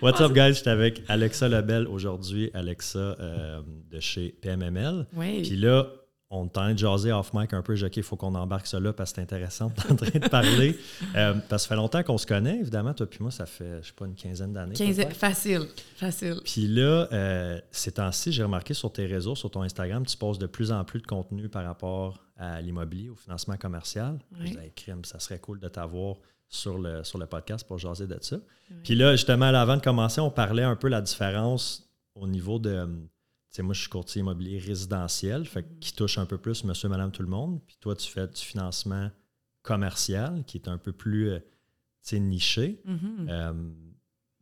What's up, guys? J'étais avec Alexa Lebel aujourd'hui. Alexa euh, de chez PMML. Oui. Puis là, on est en train de jaser off mic un peu. J'ai OK, il faut qu'on embarque ça là parce que c'est intéressant. En train de parler. Euh, parce que ça fait longtemps qu'on se connaît, évidemment. Toi puis moi, ça fait, je sais pas, une quinzaine d'années. 15 facile, facile. Puis là, euh, ces temps-ci, j'ai remarqué sur tes réseaux, sur ton Instagram, tu poses de plus en plus de contenu par rapport à l'immobilier, au financement commercial. Oui. Vous avez crime, ça serait cool de t'avoir sur le, sur le podcast pour jaser de ça. Puis là, justement, avant de commencer, on parlait un peu la différence au niveau de. Tu sais, moi, je suis courtier immobilier résidentiel, fait que qui touche un peu plus monsieur, madame, tout le monde. Puis toi, tu fais du financement commercial qui est un peu plus euh, tu sais, niché. Mhm. Euh,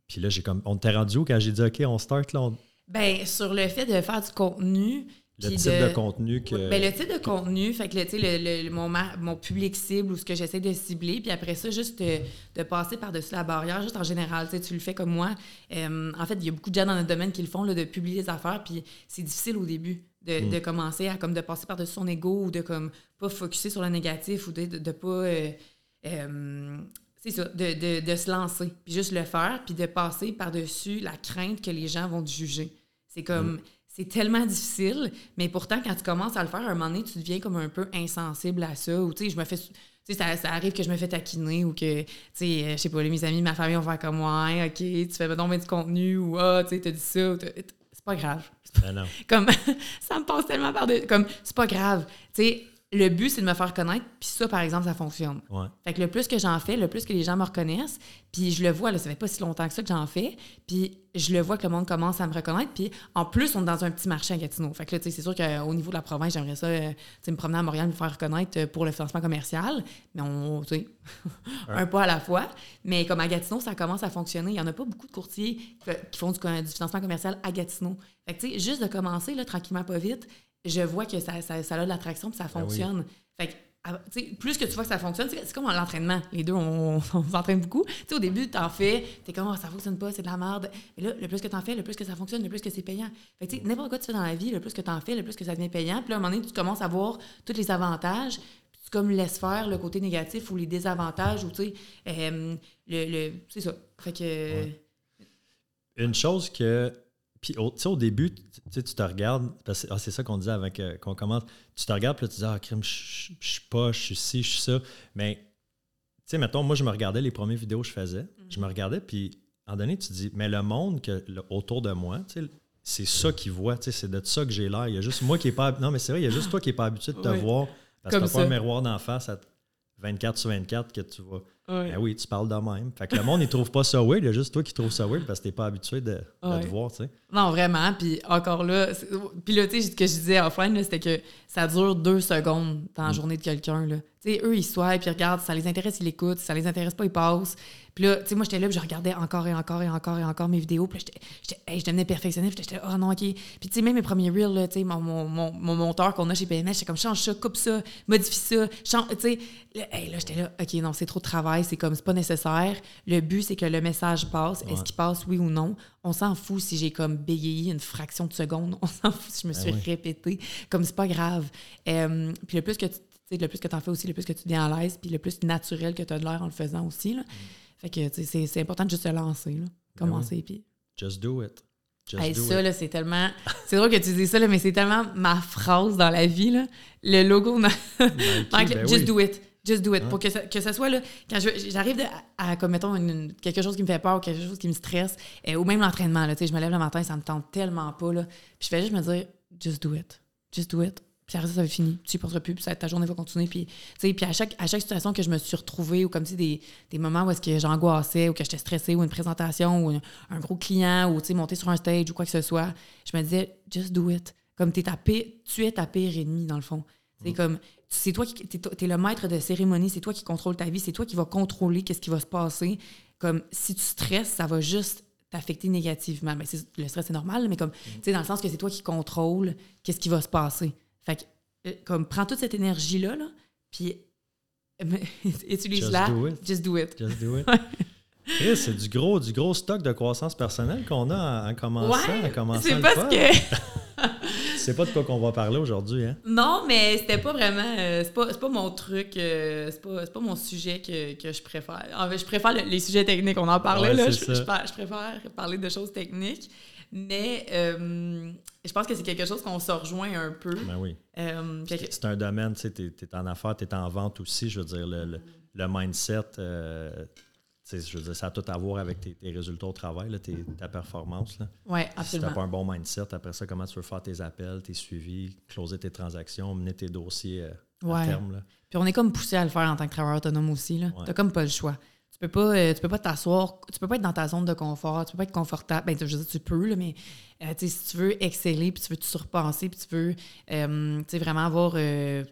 puis là, j'ai comme. On t'est rendu où quand j'ai dit OK, on start là? on- Ben, sur le fait de faire du contenu. Le type de, contenu que. Ben, le type de contenu, fait que le, le, le- mon, mon public cible ou ce que j'essaie de cibler, puis après ça, juste de, de passer par-dessus la barrière, juste en général, tu le fais comme moi. Euh, en fait, il y a beaucoup de gens dans notre domaine qui le font, là, de publier des affaires, puis c'est difficile au début de, Mm. de commencer à comme de passer par-dessus son ego ou de comme pas focuser sur le négatif ou de, de, de pas... euh, euh, c'est ça, de, de, de se lancer, puis juste le faire, puis de passer par-dessus la crainte que les gens vont te juger. C'est comme... C'est tellement difficile, mais pourtant, quand tu commences à le faire, à un moment donné, tu deviens comme un peu insensible à ça. Ou, tu sais, je me fais... Tu sais, ça, ça arrive que je me fais taquiner ou que, tu sais, euh, je sais pas, mes amis, ma famille vont faire comme moi, OK, tu fais donc bien du contenu ou, ah, tu sais, t'as dit ça. C'est pas grave. Ben non. Comme, ça me passe tellement par de Comme, c'est pas grave. Tu sais, le but, c'est de me faire connaître, puis ça, par exemple, ça fonctionne. Ouais. Fait que le plus que j'en fais, le plus que les gens me reconnaissent, puis je le vois, là, ça fait pas si longtemps que ça que j'en fais, puis je le vois que le monde commence à me reconnaître, puis en plus, on est dans un petit marché à Gatineau. Fait que là, tu sais, c'est sûr qu'au niveau de la province, j'aimerais ça, euh, tu sais, me promener à Montréal, me faire reconnaître euh, pour le financement commercial, mais on, tu sais, un pas à la fois. Mais comme à Gatineau, ça commence à fonctionner. Il y en a pas beaucoup de courtiers qui font du, du financement commercial à Gatineau. Fait que, tu sais, juste de commencer, là, tranquillement, pas vite, je vois que ça, ça, ça a de l'attraction, puis ça Ben oui. fonctionne. Fait que, ah, tu plus que tu vois que ça fonctionne, c'est comme l'entraînement. Les deux, on, on s'entraîne beaucoup. Tu au début, t'en fais, t'es comme, Ah, ça fonctionne pas, c'est de la merde. Mais là, le plus que t'en fais, le plus que ça fonctionne, le plus que c'est payant. Fait que, tu n'importe quoi que tu fais dans la vie, le plus que t'en fais, le plus que ça devient payant. Puis là, à un moment donné, tu commences à voir tous les avantages. Puis tu comme laisses faire le côté négatif ou les désavantages ou, tu sais, euh, le, le- c'est ça. Fait que... Ouais. Une chose que. Puis, au, tu sais, au début, tu te regardes, parce que ah, c'est ça qu'on disait avant qu'on commence. Tu te regardes, puis là, tu dis, ah, crime, je suis pas, je suis ci, je suis ça. Mais, tu sais, mettons, moi, je me regardais les premières vidéos que je faisais. Je me regardais, puis, en donné, tu te dis, mais le monde que, le- autour de moi, tu sais, c'est ça qu'ils voient, tu sais, c'est de ça que j'ai l'air. Il y a juste moi qui est pas. Non, mais c'est vrai, il y a juste toi qui n'est pas habitué de te voir. Parce que tu pas un miroir d'en face à 24 sur 24 que tu vois. Ouais. Ben oui, tu parles de même. Fait que le monde, il trouve pas ça weird. Il y a juste toi qui trouves ça weird parce que t'es pas habitué de, de te voir, tu sais. Non, vraiment. Puis encore là, puis là, tu sais, ce que je disais offline, c'était que ça dure deux secondes dans la journée de quelqu'un. là. Sais, eux, ils swipent, puis ils regardent, ça les intéresse, ils l'écoutent, ça les intéresse pas, ils passent. Puis là, tu sais, moi, j'étais là, puis je regardais encore et encore et encore et encore mes vidéos, puis j'étais- j'étais, hey, je devenais perfectionniste, puis j'étais, oh non, OK. Puis tu sais, même mes premiers reels, là, tu sais, mon, mon, mon, mon monteur qu'on a chez PMS, j'étais comme, change ça, coupe ça, modifie ça, change, tu sais. Là, hey, là, j'étais là, OK, non, c'est trop de travail, c'est comme, c'est pas nécessaire. Le but, c'est que le message passe. Est-ce qu'il passe, oui ou non? On s'en fout si j'ai comme bégayé une fraction de seconde. On s'en fout si je me Ben suis oui. répétée. Comme c'est pas grave. Euh, puis le plus que tu tu sais, le plus que t'en fais aussi, le plus que tu deviens à l'aise, puis le plus naturel que tu as de l'air en le faisant aussi. Là. Fait que tu c'est important de juste se lancer. Là. Commencer. Puis... Just do it. Just Hey, do ça, it. là, c'est tellement. C'est drôle que tu dis ça, là, mais c'est tellement ma phrase dans la vie. Là. Le logo. Nike, ben just oui. do it. Just do it. Pour que ça, que ça soit là, quand j'arrive à, comme mettons, une- quelque chose qui me fait peur quelque chose qui me stresse, ou même l'entraînement, là, tu je me lève le matin, ça me tente tellement pas, là. Puis je fais juste me dire, just do it. Just do it. Puis après ça, ça va être fini. Tu y penseras plus, puis ça- ta journée va continuer. Puis, puis à chaque, à chaque situation que je me suis retrouvée, ou comme des, des moments où est-ce que j'angoissais, ou que j'étais stressée, ou une présentation, ou un, un gros client, ou monter sur un stage, ou quoi que ce soit, je me disais, just do it. Comme t'es ta pire- tu es ta pire ennemie, dans le fond. C'est comme, c'est toi qui t'es, t'es le maître de cérémonie, c'est toi qui contrôle ta vie, c'est toi qui va contrôler qu'est-ce qui va se passer. Comme, si tu stresses, ça va juste t'affecter négativement. Mais c'est- le stress, c'est normal, mais comme, tu sais, dans le sens que c'est toi qui contrôle qu'est-ce qui va se passer. Fait que, euh, comme, prends toute cette énergie-là, là, puis utilise-la. Just do it. Just do it. Just do it. Chris, c'est du gros, du gros stock de croissance personnelle qu'on a en, en commençant, en Ouais, commençant c'est parce que... C'est pas de quoi qu'on va parler aujourd'hui, hein? Non, mais c'était pas vraiment. euh, c'est, pas, c'est pas mon truc. euh, c'est, pas, c'est pas mon sujet que, que je préfère. En fait, je préfère le- les sujets techniques. On en parlait, Ouais, là. Je, je je préfère parler de choses techniques. Mais euh, je pense que c'est quelque chose qu'on se rejoint un peu. Ben oui. Euh, quelque- C'est un domaine, tu sais, es en affaires, t'es en vente aussi, je veux dire, le, le- le mindset, euh, tu je veux dire, ça a tout à voir avec tes, tes résultats au travail, là, tes- ta performance. Là. ouais, Si absolument. pas un bon mindset, après ça, comment tu veux faire tes appels, tes suivis, closer tes transactions, mener tes dossiers euh, à Ouais. terme. Là? Puis on est comme poussé à le faire en tant que travailleur autonome aussi. Ouais. T'as comme pas le choix. Tu peux pas, euh, tu peux pas t'asseoir, tu peux pas être dans ta zone de confort, tu peux pas être confortable. Ben, je veux dire, tu peux, là, mais euh, si tu veux exceller, puis tu veux te surpenser, puis tu veux euh, vraiment avoir,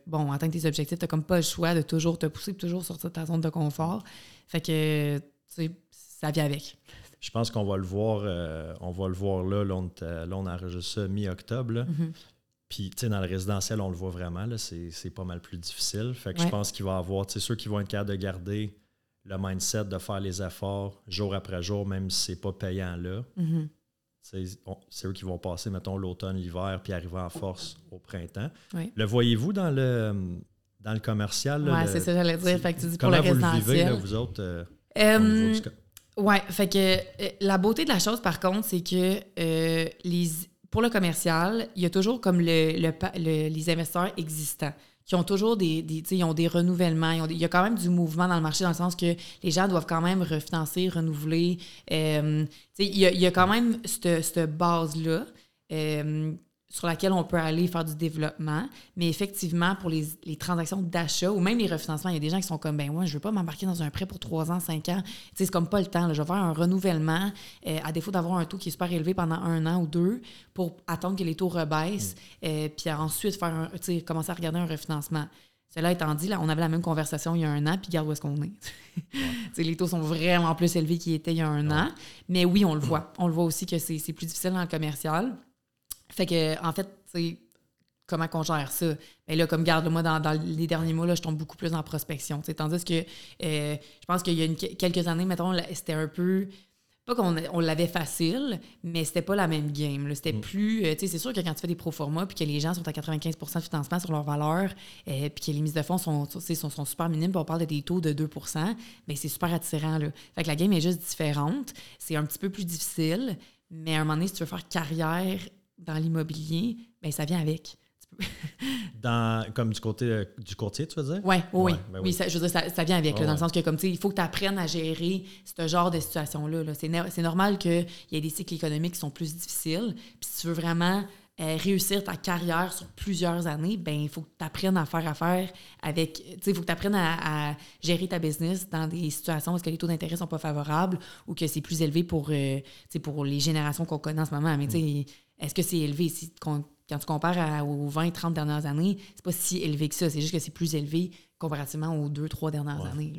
bon, atteindre tes objectifs, t'as comme pas le choix de toujours te pousser, puis toujours sortir de ta zone de confort. Fait que, tu sais, ça vient avec. Je pense qu'on va le voir, on va le voir là, là, on, là, on enregistre ça mi-octobre. Mhm. Puis, tu sais, dans le résidentiel, on le voit vraiment, là, c'est pas mal plus difficile. Fait que je pense qu'il va y avoir, tu sais, ceux qui vont être capables de garder le mindset de faire les efforts jour après jour, même si c'est pas payant là. Mhm. C'est eux qui vont passer, mettons, l'automne, l'hiver, puis arriver en force au printemps. Oui. Le voyez-vous dans le, dans le commercial? le- c'est ça j'allais dire. Fait que tu dis pour Comment le vous le vivez, là, vous autres? euh, Euh, du Ouais, fait que euh, la beauté de la chose, par contre, c'est que euh, les, pour le commercial, il y a toujours comme le, le- les investisseurs existants qui ont toujours des, des, ils ont des renouvellements. il y a quand même du mouvement dans le marché dans le sens que les gens doivent quand même refinancer, renouveler. Euh, il, y a, il y a quand même cette, cette base-là. euh, sur laquelle on peut aller faire du développement. Mais effectivement, pour les, les transactions d'achat ou même les refinancements, il y a des gens qui sont comme, ben ouais, je veux pas m'embarquer dans un prêt pour 3 ans, 5 ans. C'est comme pas le temps. là. Je vais faire un renouvellement euh, à défaut d'avoir un taux qui est super élevé pendant un an ou deux pour attendre que les taux rebaissent, euh, puis ensuite faire un, commencer à regarder un refinancement. Cela étant dit, là, on avait la même conversation il y a un an, puis regarde où est-ce qu'on est. Sais, les taux sont vraiment plus élevés qu'ils étaient il y a un an. Mais oui, on le voit. On le voit aussi que c'est c'est plus difficile dans le commercial. Fait que, en fait, tu sais, comment qu'on gère ça? Ben là, comme garde moi, dans, dans les derniers mois, là, je tombe beaucoup plus en prospection. Tandis que euh, je pense qu'il y a une- quelques années, mettons, c'était un peu. Pas qu'on on l'avait facile, mais c'était pas la même game. là. C'était plus. euh, tu sais, c'est sûr que quand tu fais des pro forma puis que les gens sont à 95% de financement sur leur valeur, euh, puis que les mises de fonds sont, sont, sont super minimes, puis on parle de des taux de 2% mais c'est super attirant. Là. Fait que la game est juste différente. C'est un petit peu plus difficile, mais à un moment donné, si tu veux faire carrière dans l'immobilier, ben ça vient avec. Dans, comme du côté euh, du courtier, tu veux dire? Ouais, oui, Ouais, oui. ben oui, oui. ça, je veux dire, ça, ça vient avec, là, dans le sens que, comme tu sais, il faut que tu apprennes à gérer ce genre de situation-là. là. C'est, no- c'est normal qu'il y ait des cycles économiques qui sont plus difficiles. Puis si tu veux vraiment euh, réussir ta carrière sur plusieurs années, ben il faut que tu apprennes à faire affaire avec. Tu sais, il faut que tu apprennes à, à gérer ta business dans des situations où est-ce que les taux d'intérêt sont pas favorables ou que c'est plus élevé pour, euh, pour les générations qu'on connaît en ce moment. Mais tu sais, est-ce que c'est élevé? Si, quand tu compares à- aux 20, 30 dernières années, c'est pas si élevé que ça. C'est juste que c'est plus élevé comparativement aux 2, 3 dernières Ouais. années.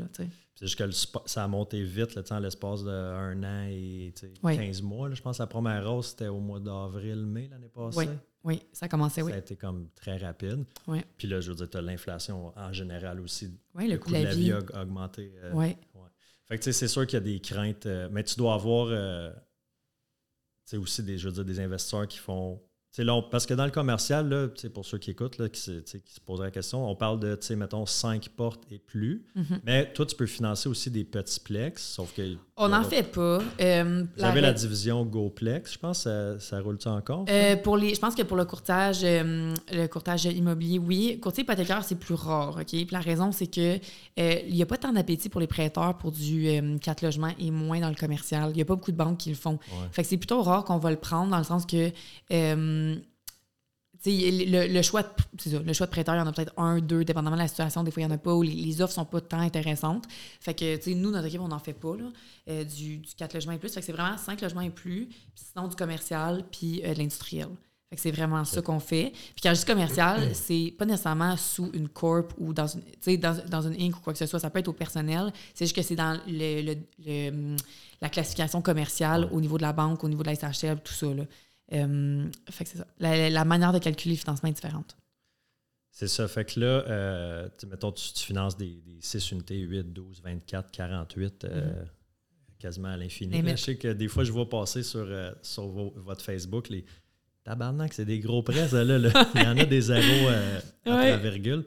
C'est juste que le ça a monté vite là, en l'espace d'un an et tu sais, Oui. 15 mois. là. Je pense que la première hausse, c'était au mois d'avril, mai l'année passée. Oui, oui, ça a commencé, oui. Ça a été comme très rapide. Oui, Puis là, je veux dire, tu as l'inflation en général aussi. oui le, coût de la vie. a augmenté. euh, Oui, Fait que tu sais, c'est sûr qu'il y a des craintes, euh, mais tu dois avoir euh, aussi des, je veux dire, des investisseurs qui font. Là, parce que dans le commercial, là, pour ceux qui écoutent, là, qui, se, qui se posent la question, on parle de, mettons, 5 portes et plus. Mhm. Mais toi, tu peux financer aussi des petits plex, sauf que... On n'en fait pas. Euh, Vous avez la division GoPlex, je pense. Ça, ça roule-tu encore? Euh, pour les, je pense que pour le courtage, euh, le courtage immobilier, oui. Courtier hypothécaire, c'est plus rare. OK? Puis la raison, c'est que il n'y a pas tant d'appétit pour les prêteurs pour du 4 logements et moins dans le commercial. Il n'y a pas beaucoup de banques qui le font. Fait que c'est plutôt rare qu'on va le prendre dans le sens que le, le, choix de, le choix de prêteur, il y en a peut-être un, deux, dépendamment de la situation. Des fois, il n'y en a pas, ou les, offres ne sont pas tant intéressantes. Fait que, nous, notre équipe, on n'en fait pas, là, euh, du, du 4 logements et plus. Fait que c'est vraiment 5 logements et plus, puis sinon du commercial, puis euh, de l'industriel. Fait que c'est vraiment ça qu'on fait. Puis quand je dis commercial, c'est pas nécessairement sous une corp ou dans une, dans, dans une Inc ou quoi que ce soit. Ça peut être au personnel. C'est juste que c'est dans le, le, la classification commerciale au niveau de la banque, au niveau de la SHL, tout ça. Là. Euh, fait que c'est ça. La, manière de calculer le financement est différente. C'est ça. Fait que là, euh, mettons, tu, finances des, 6 unités, 8, 12, 24, 48, quasiment à l'infini. Je sais que des fois, je vois passer sur, euh, sur votre Facebook les tabarnak, c'est des gros prêts, ça, là, Il y en a des zéros à la virgule.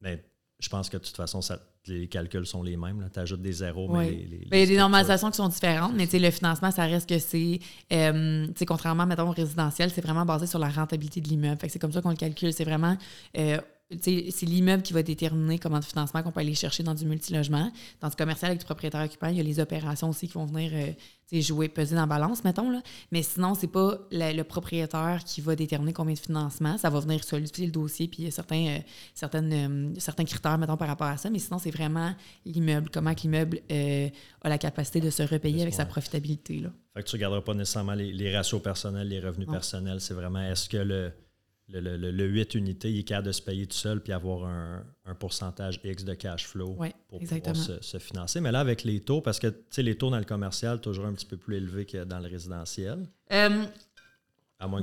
mais je pense que de toute façon, ça les calculs sont les mêmes. Tu ajoutes des zéros, mais les, ben, Il y a des normalisations qui sont différentes, mais le financement, ça reste que c'est, euh, contrairement, mettons, au résidentiel, c'est vraiment basé sur la rentabilité de l'immeuble. c'est comme ça qu'on le calcule. C'est vraiment euh, c'est l'immeuble qui va déterminer comment de financement qu'on peut aller chercher dans du multilogement. Dans du commercial avec du propriétaire occupant, il y a les opérations aussi qui vont venir euh, jouer, peser dans la balance, mettons. Là. Mais sinon, c'est pas le propriétaire qui va déterminer combien de financement. Ça va venir solidifier le dossier, puis il y a certains, euh, certaines, euh, certains critères, mettons, par rapport à ça. Mais sinon, c'est vraiment l'immeuble, comment l'immeuble a la capacité de se repayer avec sa profitabilité. Là. Fait que tu ne regarderas pas nécessairement les, ratios personnels, les revenus personnels. C'est vraiment est-ce que le le, 8 unités, il est capable de se payer tout seul puis avoir un, pourcentage X de cash flow pour pouvoir se, financer. Mais là, avec les taux, parce que les taux dans le commercial, toujours un petit peu plus élevés que dans le résidentiel. Euh,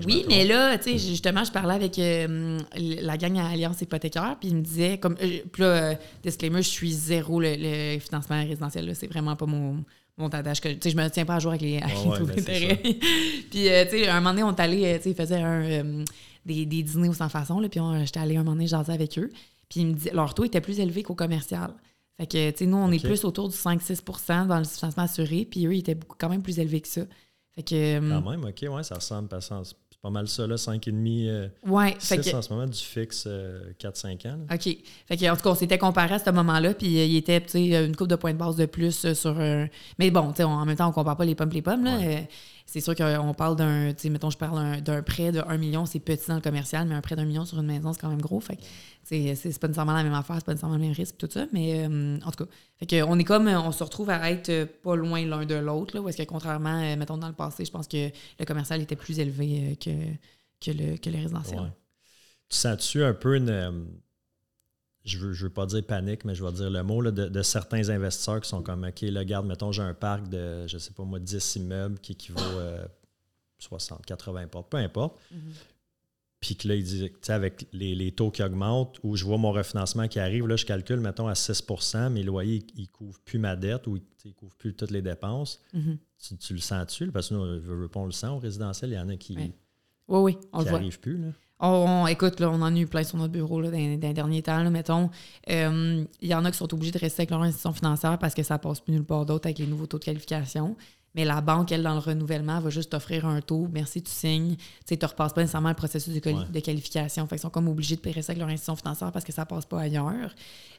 oui, mais là, tu sais, justement, je parlais avec euh, la gang à Alliance hypothécaire, puis il me disait, comme, euh, puis là, disclaimer, je suis zéro le, financement résidentiel, c'est vraiment pas mon, mon tadage. Que, je me tiens pas à jour avec les, taux ben, d'intérêt. puis, tu sais, un moment donné, on est allé, tu sais, il faisait un des, dîners au sans façon. Là, puis j'étais allée un moment donné jaser avec eux. Puis me leur taux était plus élevé qu'au commercial. Fait que, tu sais, nous, on est plus autour du 5-6% dans le financement assuré, puis eux, ils étaient quand même plus élevés que ça. Fait que. Quand même, OK, ouais, ça ressemble, c'est pas mal ça, là, 5,5. Euh, ouais, 6 en ce moment, du fixe 4-5 euh, ans. OK. Fait que, en tout cas, on s'était comparé à ce moment-là, puis euh, il était, tu sais, une coupe de points de base de plus sur. mais bon, tu sais, en même temps, on compare pas les pommes les pommes, là c'est sûr qu'on parle d'un, tu sais, mettons, je parle d'un prêt de 1 million, c'est petit dans le commercial, mais un prêt d'un million sur une maison, c'est quand même gros. Fait c'est pas nécessairement la même affaire, c'est pas nécessairement le même risque, tout ça. Mais euh, en tout cas, fait que on est comme, on se retrouve à être pas loin l'un de l'autre, là, où est-ce que contrairement, euh, mettons, dans le passé, je pense que le commercial était plus élevé euh, que, que, le, que le résidentiel. Tu sens-tu un peu une je veux, je veux pas dire panique, mais je vais dire le mot, de, certains investisseurs qui sont comme, OK, là, garde, mettons, j'ai un parc de, je sais pas moi, 10 immeubles qui équivaut à 60, 80 portes, peu importe. Mm-hmm. Puis que là, il dit, tu sais, avec les, taux qui augmentent, ou je vois mon refinancement qui arrive, là, je calcule, mettons, à 6% mes loyers, ils ne couvrent plus ma dette ou ils ne couvrent plus toutes les dépenses. Mm-hmm. tu, le sens-tu? Parce que nous, je veux pas, on le sent au résidentiel, il y en a qui oui. Oui, on n'arrivent plus. Là. On, écoute, là, on en a eu plein sur notre bureau là, dans, derniers temps. mettons, euh, il y en a qui sont obligés de rester avec leur institution financière parce que ça passe plus nulle part d'autre avec les nouveaux taux de qualification. Mais la banque, elle, dans le renouvellement, va juste t'offrir un taux. Merci, tu signes. Tu sais, ne repasses pas nécessairement le processus de, de qualification. Fait ils sont comme obligés de payer ça avec leur institution financière parce que ça passe pas ailleurs.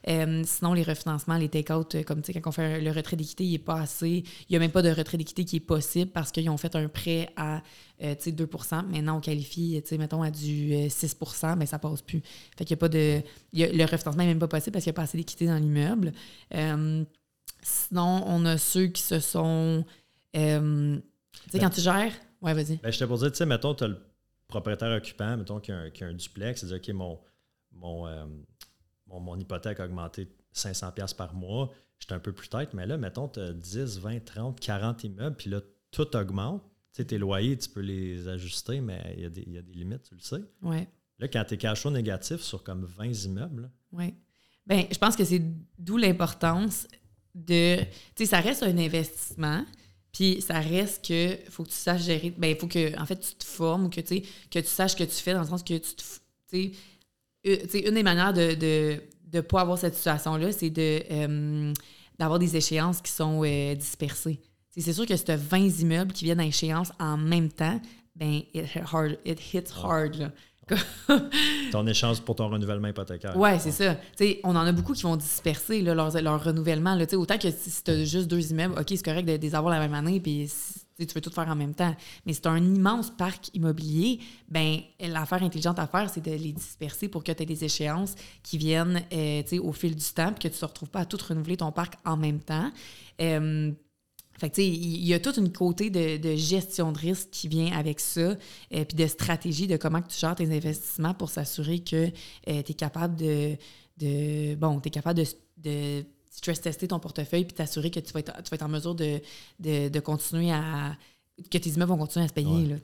Euh, sinon, les refinancements, les take-out, euh, comme tu sais, quand on fait le retrait d'équité, il n'est pas assez. Il n'y a même pas de retrait d'équité qui est possible parce qu'ils ont fait un prêt à euh, 2% Maintenant, on qualifie, mettons, à du 6% euh, mais ça passe plus. Fait qu'il n'y a pas de. le refinancement n'est même pas possible parce qu'il n'y a pas assez d'équité dans l'immeuble. sinon, on a ceux qui se sont euh, tu sais, quand tu gères? Ouais, vas-y. Ben, je te pour dire, tu sais, mettons, tu as le propriétaire occupant, mettons, qui a un, qui a un duplex, c'est-à-dire, OK, mon, mon, euh, mon, mon, hypothèque a augmenté 500$ par mois, j'étais un peu plus tête, mais là, mettons, tu as 10, 20, 30, 40 immeubles, puis là, tout augmente. Tu sais, tes loyers, tu peux les ajuster, mais il y, a des, y a des limites, tu le sais. Ouais. Là, quand tu es cash négatif sur comme 20 immeubles. Oui. Bien, je pense que c'est d'où l'importance de. Tu sais, ça reste un investissement, Puis ça reste que faut que tu saches gérer. Ben, il faut que, en fait, tu te formes, que, que tu saches ce que tu fais, dans le sens que tu te. Tu une des manières de ne de, pas avoir cette situation-là, c'est de euh, d'avoir des échéances qui sont euh, dispersées. C'est sûr que si tu as 20 immeubles qui viennent à échéance en même temps, ben, it, hard, it hits hard. Là. Ton échange pour ton renouvellement hypothécaire. Oui, c'est ça. on en a beaucoup qui vont disperser là, leur, leur, renouvellement. Là, autant que si tu as juste deux immeubles, OK, c'est correct de, les avoir la même année, puis tu veux tout faire en même temps. Mais c'est un immense parc immobilier, ben l'affaire intelligente à faire, c'est de les disperser pour que tu aies des échéances qui viennent euh, au fil du temps, puis que tu ne te retrouves pas à tout renouveler ton parc en même temps. Euh, fait il y a toute une côté de, gestion de risque qui vient avec ça, et euh, puis de stratégie de comment tu gères tes investissements pour s'assurer que euh, tu es capable de, de bon, tu es capable de, de, stress tester ton portefeuille puis t'assurer que tu vas, être, tu vas être en mesure de, de, continuer à que tes immeubles vont continuer à se payer là,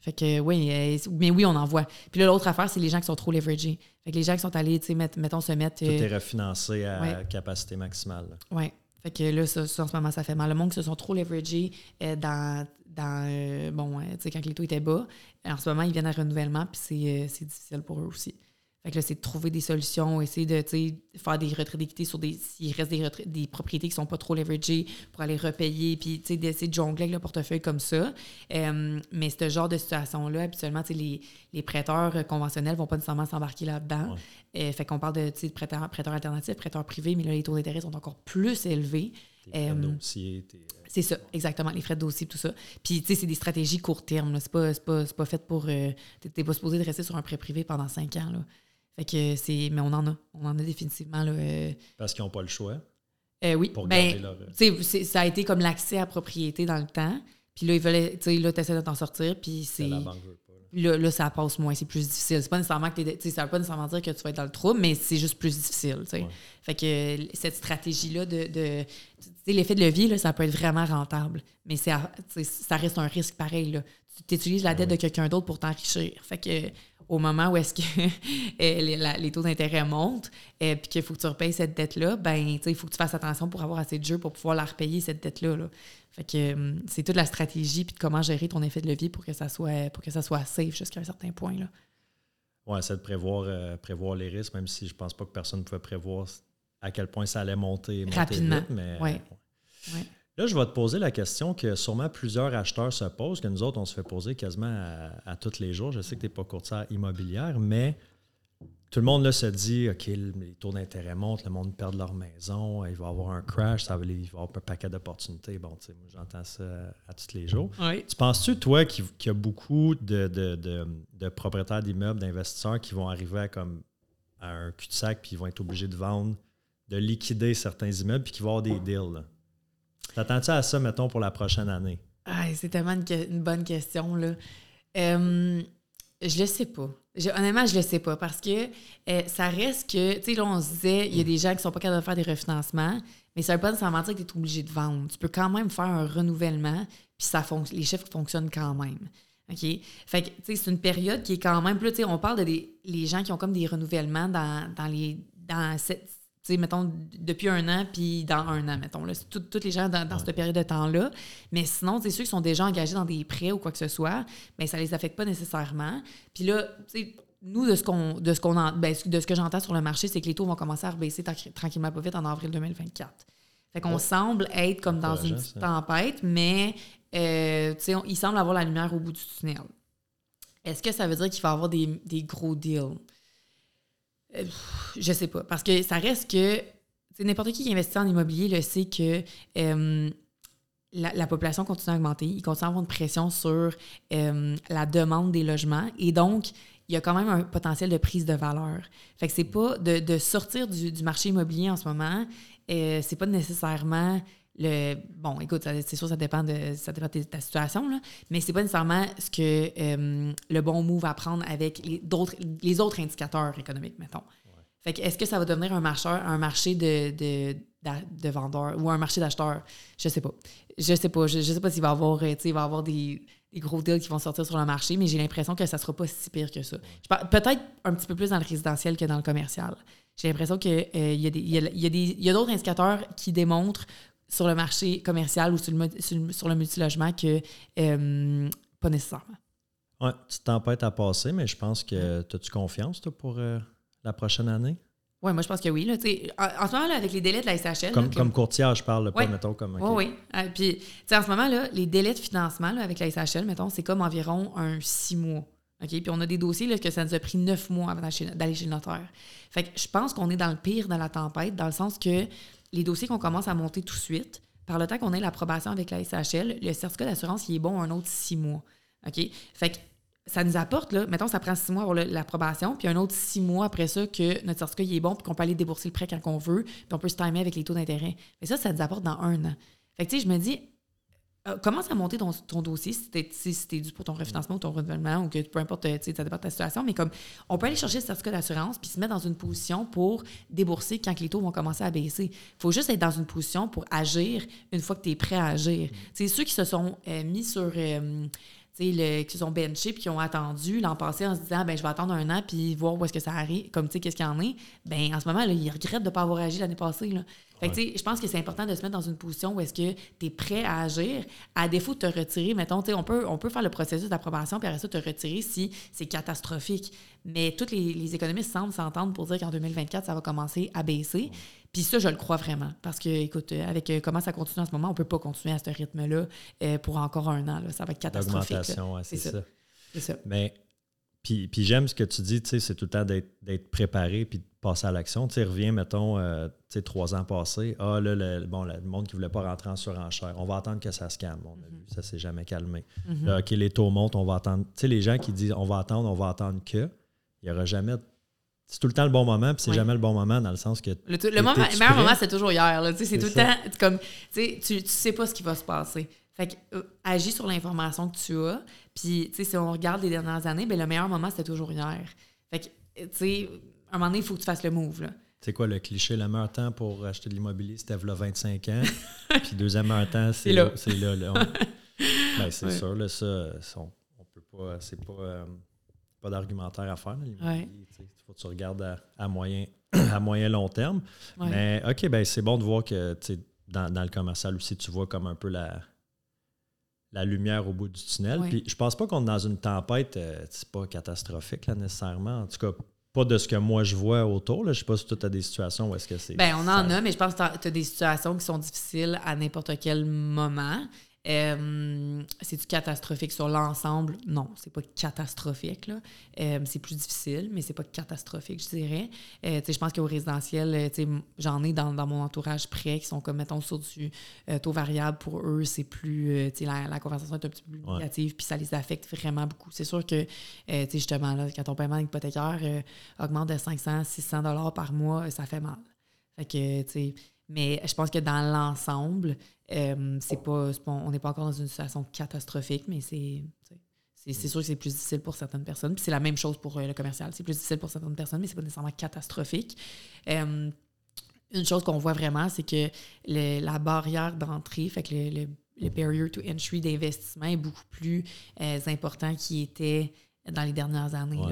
Fait que oui, euh, mais oui, on en voit. Puis là, l'autre affaire, c'est les gens qui sont trop leveragés. Fait que les gens qui sont allés, tu sais, mettons, se mettre. Tout est refinancé à capacité maximale. Oui. Fait que là, ça, en ce moment, ça fait mal. Le monde qui se sont trop leveragés euh, dans, dans euh, bon, euh, tu sais, quand les taux étaient bas. En ce moment, ils viennent à renouvellement, puis c'est difficile pour eux aussi. Fait que là, c'est de trouver des solutions, essayer de faire des retraits d'équité sur des. S'il reste des, des propriétés qui sont pas trop leveragées pour aller repayer, puis d'essayer de jongler avec le portefeuille comme ça. Euh, mais ce genre de situation-là, habituellement, les, les prêteurs conventionnels vont pas nécessairement s'embarquer là-dedans. Euh, fait qu'on parle de, de prêteurs, prêteurs alternatifs, prêteurs privés, mais là, les taux d'intérêt sont encore plus élevés. Euh, c'est ça, exactement, les frais de dossier, tout ça. Puis, tu sais, c'est des stratégies court terme. C'est pas, pas, pas, fait pour. Euh, T'es pas supposé de rester sur un prêt privé pendant cinq ans. Là. Fait que c'est. Mais on en a. On en a définitivement. Là, euh, Parce qu'ils n'ont pas le choix. Euh, oui. Pour ben, leur... Ça a été comme l'accès à propriété dans le temps. Puis là, ils veulent. Tu sais, là, tu essaies de t'en sortir. Puis c'est. Là, là, ça passe moins, c'est plus difficile. C'est pas nécessairement que ça veut pas nécessairement dire que tu vas être dans le trouble, mais c'est juste plus difficile. sais. Fait que cette stratégie-là de. de l'effet de levier, là, ça peut être vraiment rentable. Mais ça reste un risque pareil. Là. Tu utilises la dette de quelqu'un d'autre pour t'enrichir. Fait que au moment où est-ce que euh, les, taux d'intérêt montent et euh, puis qu'il faut que tu repayes cette dette-là, ben il faut que tu fasses attention pour avoir assez de jeux pour pouvoir la repayer, cette dette-là. Fait que euh, c'est toute la stratégie puis de comment gérer ton effet de levier pour que ça soit pour que ça soit safe jusqu'à un certain point. Là. Ouais, c'est de prévoir, prévoir les risques, même si je pense pas que personne ne pouvait prévoir à quel point ça allait monter, Rapidement. mais ouais. Là, je vais te poser la question que sûrement plusieurs acheteurs se posent, que nous autres, on se fait poser quasiment à, tous les jours. Je sais que tu n'es pas courtière immobilière, mais tout le monde là, se dit OK, les taux d'intérêt montent, le monde perd leur maison, il va y avoir un crash, ça va, il va y avoir un paquet d'opportunités. Bon, tu sais, moi, j'entends ça à tous les jours. Tu penses-tu, toi, qu'il y a beaucoup de, propriétaires d'immeubles, d'investisseurs qui vont arriver à, comme, à un cul-de-sac puis ils vont être obligés de vendre, de liquider certains immeubles puis qu'ils vont avoir des deals? T'attends-tu à ça, mettons, pour la prochaine année? C'est tellement une, bonne question, là. Je le sais pas. honnêtement, je le sais pas parce que euh, ça reste que, tu sais, là, on se disait, il y a des gens qui sont pas capables de faire des refinancements, mais ça veut pas nécessairement dire que tu es obligé de vendre. Tu peux quand même faire un renouvellement, puis ça les chiffres fonctionnent quand même. OK? Fait que, tu sais, c'est une période qui est quand même. plus, tu sais, on parle de des, les gens qui ont comme des renouvellements dans, dans les. Dans cette, sais, mettons, depuis un an, puis dans un an, mettons. Là. Tous les gens dans, cette période de temps-là. Mais sinon, c'est ceux qui sont déjà engagés dans des prêts ou quoi que ce soit, mais ça les affecte pas nécessairement. Puis là, tu sais, nous, de ce qu'on de ce qu'on ben, de ce que j'entends sur le marché, c'est que les taux vont commencer à rebaisser tranquillement pas vite en avril 2024. Fait qu'on semble être comme dans une petite tempête, mais euh, sais, il semble avoir la lumière au bout du tunnel. Est-ce que ça veut dire qu'il va y avoir des, des gros deals? Euh, je sais pas. Parce que ça reste que n'importe qui qui investit en immobilier le sait que euh, la, population continue à augmenter. Il continue à avoir une pression sur euh, la demande des logements. Et donc, il y a quand même un potentiel de prise de valeur. Fait que c'est pas de, sortir du, marché immobilier en ce moment, c'est pas nécessairement le bon écoute c'est sûr ça dépend de ça dépend de ta situation là, mais c'est pas nécessairement ce que euh, le bon move va prendre avec les d'autres les autres indicateurs économiques mettons. Fait que est-ce que ça va devenir un marché un marché de, de, de, vendeurs ou un marché d'acheteurs? Je sais pas. Je sais pas. Je, sais pas s'il va y avoir euh, il va avoir des, des, gros deals qui vont sortir sur le marché mais j'ai l'impression que ça sera pas si pire que ça. Peut-être un petit peu plus dans le résidentiel que dans le commercial. J'ai l'impression qu'il euh, y a, des, il y a, il y a d'autres indicateurs qui démontrent sur le marché commercial ou sur le, sur le, multilogement que euh, pas nécessairement. Oui, tu tempêtes à passer, mais je pense que as-tu confiance toi, pour euh, la prochaine année? Oui, moi je pense que oui. Là, en, en, ce moment, là, avec les délais de la SHL. Comme, comme courtier, je parle, pas, mettons, comme. Oui, oui. Euh, puis, en ce moment, là, les délais de financement là, avec la SHL, mettons, c'est comme environ un six mois. Puis on a des dossiers là, que ça nous a pris neuf mois avant d'aller chez le notaire. Fait que je pense qu'on est dans le pire dans la tempête, dans le sens que les dossiers qu'on commence à monter tout de suite, par le temps qu'on ait l'approbation avec la SHL, le certificat d'assurance, il est bon un autre six mois. OK? Fait que ça nous apporte, là, mettons, ça prend six mois pour l'approbation, puis un autre six mois après ça que notre certificat il est bon, puis qu'on peut aller débourser le prêt quand on veut, puis on peut se timer avec les taux d'intérêt. Mais ça, ça nous apporte dans un an. Fait que, tu sais, je me dis, euh, commence à monter ton, ton dossier si t'es si dû pour ton refinancement ou ton renouvellement ou que peu importe, ça dépend de ta situation, mais comme on peut aller chercher ce certificat d'assurance puis se mettre dans une position pour débourser quand les taux vont commencer à baisser. Il faut juste être dans une position pour agir une fois que tu es prêt à agir. C'est ceux qui se sont euh, mis sur. Euh, le, qui sont benchés puis qui ont attendu l'an passé en se disant ben je vais attendre un an puis voir où est-ce que ça arrive comme tu sais qu'est-ce qu'il y en est. Ben en ce moment là, ils regrettent de ne pas avoir agi l'année passée là. Fait que, je pense que c'est important de se mettre dans une position où est-ce que tu es prêt à agir. À défaut de te retirer mettons on peut on peut faire le processus d'approbation puis après ça te retirer si c'est catastrophique. Mais tous les, économistes semblent s'entendre pour dire qu'en 2024 ça va commencer à baisser puis ça, je le crois vraiment. Parce que, écoute, euh, avec euh, comment ça continue en ce moment, on ne peut pas continuer à ce rythme-là euh, pour encore un an. Là. Ça va être catastrophique. c'est ça. C'est ça. Mais, puis, puis j'aime ce que tu dis, tu sais, c'est tout le temps d'être préparé puis de passer à l'action. Tu sais, reviens, mettons, tu sais, trois ans passés. Ah, là, le, bon, le monde qui ne voulait pas rentrer en surenchère. On va attendre que ça se calme. On a vu, ça s'est jamais calmé. Là, OK, les taux montent, on va attendre. Tu sais, les gens qui disent on va attendre, on va attendre que, il n'y aura jamais c'est tout le temps le bon moment, puis c'est jamais le bon moment dans le sens que. Le, meilleur moment, c'est toujours hier. C'est tout le temps comme. Tu, tu sais pas ce qui va se passer. Fait que, euh, agis sur l'information que tu as. Puis, tu sais, si on regarde les dernières années, ben, le meilleur moment, c'était toujours hier. Fait que, tu sais, à un moment donné, il faut que tu fasses le move. Là. C'est quoi le cliché? Le meilleur temps pour acheter de l'immobilier, c'était là 25 ans. puis, deuxième meilleur temps, c'est là. C'est là. ben, c'est sûr, là, ça, on, on peut pas. C'est pas. Euh, pas d'argumentaire à faire. Il faut que tu regardes à, moyen, à moyen long terme. Mais OK, ben c'est bon de voir que dans, dans le commercial aussi, tu vois comme un peu la, la lumière au bout du tunnel. Puis je pense pas qu'on est dans une tempête, euh, c'est pas catastrophique là, nécessairement. En tout cas, pas de ce que moi je vois autour. Là. Je sais pas si tu as des situations où est-ce que c'est. Ben, on en a, mais je pense que tu as des situations qui sont difficiles à n'importe quel moment. Euh, c'est-tu catastrophique sur l'ensemble? Non, c'est pas catastrophique. Là. Euh, c'est plus difficile, mais c'est pas catastrophique, je dirais. Euh, je pense qu'au résidentiel, j'en ai dans, mon entourage près qui sont comme, mettons, sur du taux variable. Pour eux, c'est plus. La, la, conversation est un petit peu plus négative, puis ça les affecte vraiment beaucoup. C'est sûr que, justement, là, quand ton paiement hypothécaire augmente de 500, 600 dollars par mois, ça fait mal. Fait que, tu sais, mais je pense que dans l'ensemble, euh, c'est pas, on n'est pas encore dans une situation catastrophique, mais c'est. C'est sûr que c'est plus difficile pour certaines personnes. Puis c'est la même chose pour euh, le commercial. C'est plus difficile pour certaines personnes, mais c'est pas nécessairement catastrophique. Euh, une chose qu'on voit vraiment, c'est que la barrière d'entrée, fait que le, le, barrier to entry d'investissement est beaucoup plus important qu'il était dans les dernières années.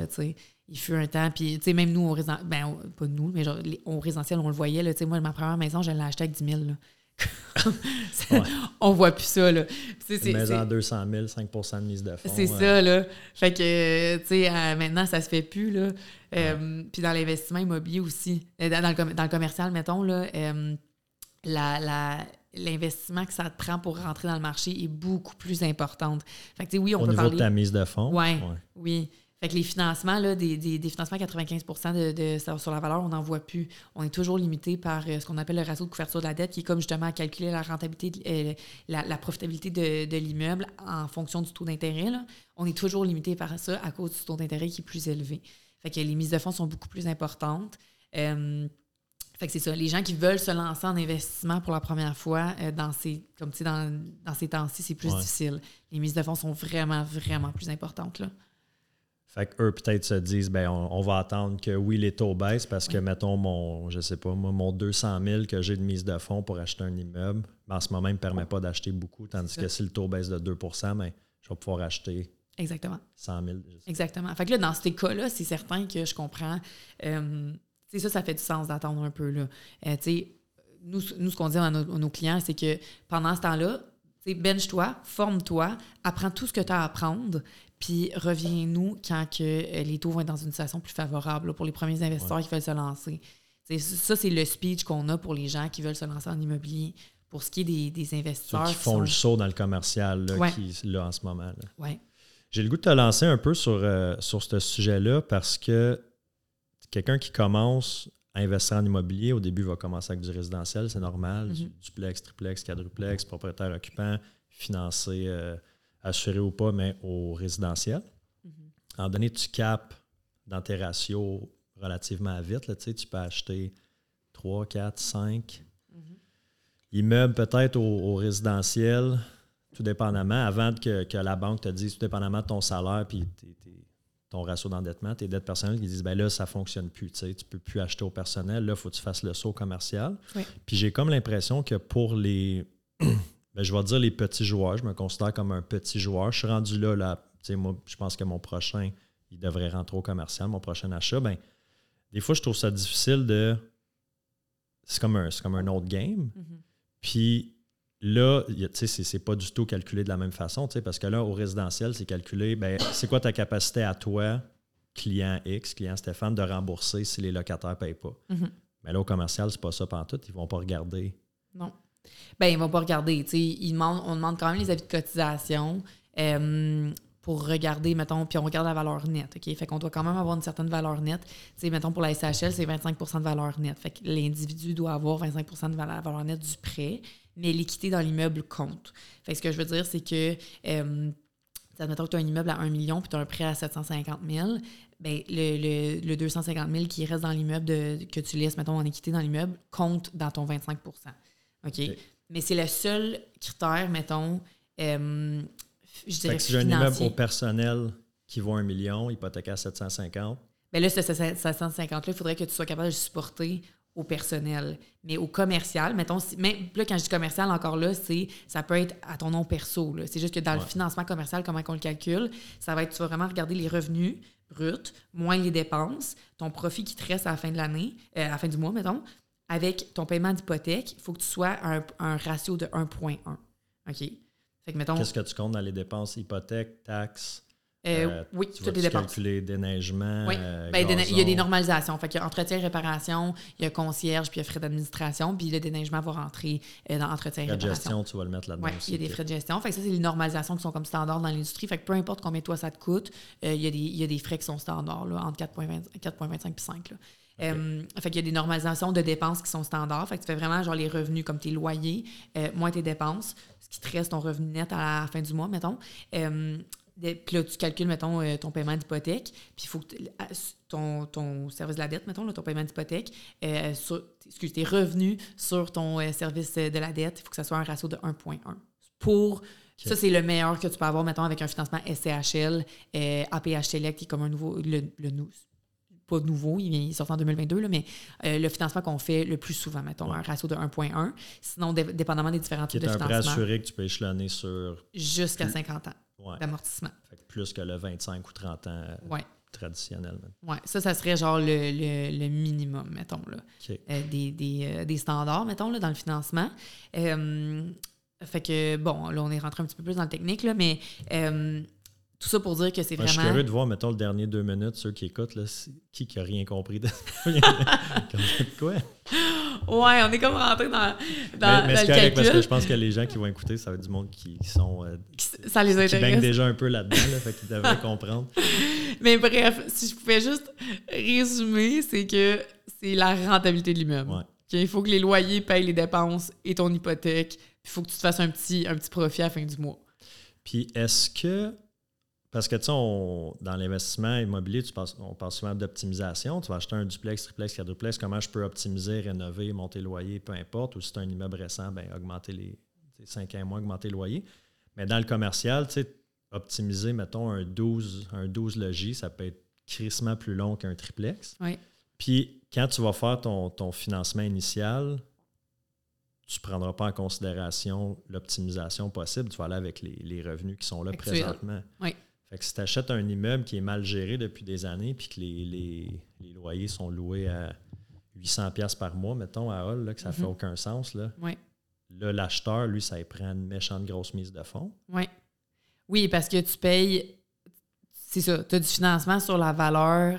il fut un temps, puis même nous, on, ben, pas nous, mais genre, on résidentiel, on le voyait. Là, moi, ma première maison, je l'ai achetée avec 10 000. On voit plus ça, là. Une maison à 200 000, 5% de mise de fonds. C'est ça, là. Fait que, tu sais, euh, maintenant, ça se fait plus, là. Euh, puis dans l'investissement immobilier aussi, euh, dans le, dans le commercial, mettons, là, la, l'investissement que ça te prend pour rentrer dans le marché est beaucoup plus importante. Fait que, oui, on Au peut niveau parler... de ta mise de fonds. Ouais, oui. Fait que les financements, là, des, des, financements 95 de, sur la valeur, on n'en voit plus. On est toujours limité par euh, ce qu'on appelle le ratio de couverture de la dette, qui est comme justement à calculer la rentabilité, euh, la, profitabilité de, l'immeuble en fonction du taux d'intérêt. On est toujours limité par ça à cause du taux d'intérêt qui est plus élevé. Fait que les mises de fonds sont beaucoup plus importantes. Euh, fait que c'est ça. Les gens qui veulent se lancer en investissement pour la première fois, dans ces, comme dans, dans ces temps-ci, c'est plus difficile. Les mises de fonds sont vraiment, vraiment plus importantes. Là. Fait qu'eux, peut-être se disent, ben on, va attendre que oui, les taux baissent parce que, mettons, mon, je sais pas, moi, mon 200 000 que j'ai de mise de fonds pour acheter un immeuble, ben, en ce moment, il ne me permet pas d'acheter beaucoup. Tandis que si le taux baisse de 2% ben, je vais pouvoir acheter Exactement. 100 000. Exactement. Fait que là, dans ces cas-là, c'est certain que je comprends. Euh, ça, ça fait du sens d'attendre un peu. Là. Euh, tu sais, nous, nous, ce qu'on dit à nos, nos clients, c'est que pendant ce temps-là, bench-toi, forme-toi, apprends tout ce que tu as à apprendre, puis reviens-nous quand que euh, les taux vont être dans une situation plus favorable là, pour les premiers investisseurs qui veulent se lancer. Ça, c'est le speech qu'on a pour les gens qui veulent se lancer en immobilier. Pour ce qui est des, des Ceux investisseurs. qui font sont- le saut dans le commercial, là, Ouais. qui, là, en ce moment. Ouais. J'ai le goût de te lancer un peu sur, euh, sur ce sujet-là parce que quelqu'un qui commence à investir en immobilier, au début, va commencer avec du résidentiel, c'est normal. Mhm. du duplex, triplex, quadruplex, propriétaire occupant, financé, euh, assuré ou pas, mais au résidentiel. Mhm. En donné, tu capes dans tes ratios relativement vite. Là, tu peux acheter 3, 4, 5 Mhm. immeubles peut-être au, au résidentiel, tout dépendamment, avant que, que la banque te dise, tout dépendamment de ton salaire puis ton ratio d'endettement, tes dettes personnelles, qui disent, ben là, ça ne fonctionne plus, tu ne peux plus acheter au personnel, là, il faut que tu fasses le saut commercial. Oui. Puis j'ai comme l'impression que pour les, ben, je vais dire les petits joueurs, je me considère comme un petit joueur, je suis rendu là, là moi, je pense que mon prochain, il devrait rentrer au commercial, mon prochain achat, ben, des fois, je trouve ça difficile de... C'est comme un, comme un autre game. Mhm. Puis là, tu sais, c'est, pas du tout calculé de la même façon, tu sais, parce que là, au résidentiel, c'est calculé, ben, c'est quoi ta capacité à toi, client X, client Stéphane, de rembourser si les locataires ne payent pas? Mhm. Mais là, au commercial, c'est pas ça tout. Ils vont pas regarder. Non. Ben, ils vont pas regarder. Ils demandent, on demande quand même les avis de cotisation euh, pour regarder, mettons, puis on regarde la valeur nette. OK? Fait qu'on doit quand même avoir une certaine valeur nette. Tu sais, mettons, pour la SHL, c'est 25% de valeur nette. Fait que l'individu doit avoir 25% de valeur, valeur nette du prêt, mais l'équité dans l'immeuble compte. Fait que ce que je veux dire, c'est que. Euh, que tu as un immeuble à 1 million puis tu as un prêt à 750 000, ben, le, le, le 250 000 qui reste dans l'immeuble que tu laisses, mettons, en équité dans l'immeuble, compte dans ton 25 OK? OK. Mais c'est le seul critère, mettons, euh, je dirais que si j'ai un immeuble au personnel qui vaut un million, hypothéqué à 750, Ben là, ce 750 là il faudrait que tu sois capable de supporter au personnel. Mais au commercial, mettons, si, même là, quand je dis commercial, encore là, c'est ça peut être à ton nom perso. C'est juste que dans le financement commercial, comment on le calcule, ça va être, tu vas vraiment regarder les revenus bruts, moins les dépenses, ton profit qui te reste à la fin de l'année, euh, à la fin du mois, mettons, avec ton paiement d'hypothèque, il faut que tu sois à un, un ratio de 1.1. OK? Fait que, mettons, qu'est-ce que tu comptes dans les dépenses hypothèque, taxes? euh, euh, oui, Tu toutes les dépenses. calculer déneigement? Oui. euh, Ben, déne- il y a des normalisations. Fait qu'il y a entretien et réparation, il y a concierge, puis il y a frais d'administration, puis le déneigement va rentrer euh, dans entretien et Frais de réparation. gestion, tu vas le mettre là-dedans Oui, aussi. il y a des frais de gestion. Fait que ça, c'est les normalisations qui sont comme standards dans l'industrie. Fait que peu importe combien toi ça te coûte, il, y a des, il y a des frais qui sont standards, là, entre 4,20 4,25 et 5. Là. Euh, fait qu'il y a des normalisations de dépenses qui sont standards. Fait que tu fais vraiment genre les revenus comme tes loyers, euh, moins tes dépenses, ce qui te reste ton revenu net à la fin du mois, mettons. Euh, puis là, tu calcules, mettons, ton paiement d'hypothèque, puis il faut que ton, ton service de la dette, mettons, là, ton paiement d'hypothèque, sur, excuse, tes revenus sur ton service de la dette, il faut que ça soit un ratio de 1.1. Pour, ça, c'est le meilleur que tu peux avoir, mettons, avec un financement SCHL, euh, APH Select, qui est comme un nouveau, le, le pas nouveau, il, sort en 2022, là, mais euh, le financement qu'on fait le plus souvent, mettons, Ouais. un ratio de 1.1. Sinon, dé- dépendamment des différents Qui types est de un prêt financement, assuré que tu peux échelonner sur jusqu'à 50 ans ouais, d'amortissement. plus que le 25 ou 30 ans euh, Ouais. traditionnel. Ouais, ça, ça serait genre le, le- le minimum, mettons, là, euh, des, des, euh, des standards, mettons, là, dans le financement. Fait que, bon, là, on est rentré un petit peu plus dans le technique, là, mais tout ça pour dire que c'est Moi, je suis vraiment... curieux de voir, mettons, le dernier deux minutes, ceux qui écoutent, là, qui qui a rien compris de quoi? Ouais, on est comme rentré dans, dans, mais mais dans le parce que je pense que les gens qui vont écouter, ça va être du monde qui, qui sont euh, Ça les qui baignent intéresse. déjà un peu là-dedans, là, fait qu'ils devraient comprendre. Mais bref, si je pouvais juste résumer, c'est que c'est la rentabilité de l'immeuble. Ouais. Il faut que les loyers payent les dépenses et ton hypothèque. Il faut que tu te fasses un petit, un petit profit à la fin du mois. Puis est-ce que, parce que tu sais, dans l'investissement immobilier, tu penses- on parle souvent d'optimisation. Tu vas acheter un duplex, triplex, quadruplex, comment je peux optimiser, rénover, monter le loyer, peu importe. Ou si c'est un immeuble récent, ben, augmenter les 5 ans mois, augmenter le loyer. Mais dans le commercial, tu sais, optimiser, mettons, un 12, un 12 logis, ça peut être crissement plus long qu'un triplex. Oui. Puis quand tu vas faire ton, ton financement initial, tu ne prendras pas en considération l'optimisation possible. Tu vas aller avec les, les revenus qui sont là présentement. Oui. Fait que si tu achètes un immeuble qui est mal géré depuis des années puis que les, les- les loyers sont loués à 800$ par mois, mettons, à Hall, là, que ça ne fait Mhm. aucun sens. Là, Oui. là l'acheteur, lui, ça y prend une méchante grosse mise de fonds. Oui. Oui, parce que tu payes. C'est ça, tu as du financement sur la valeur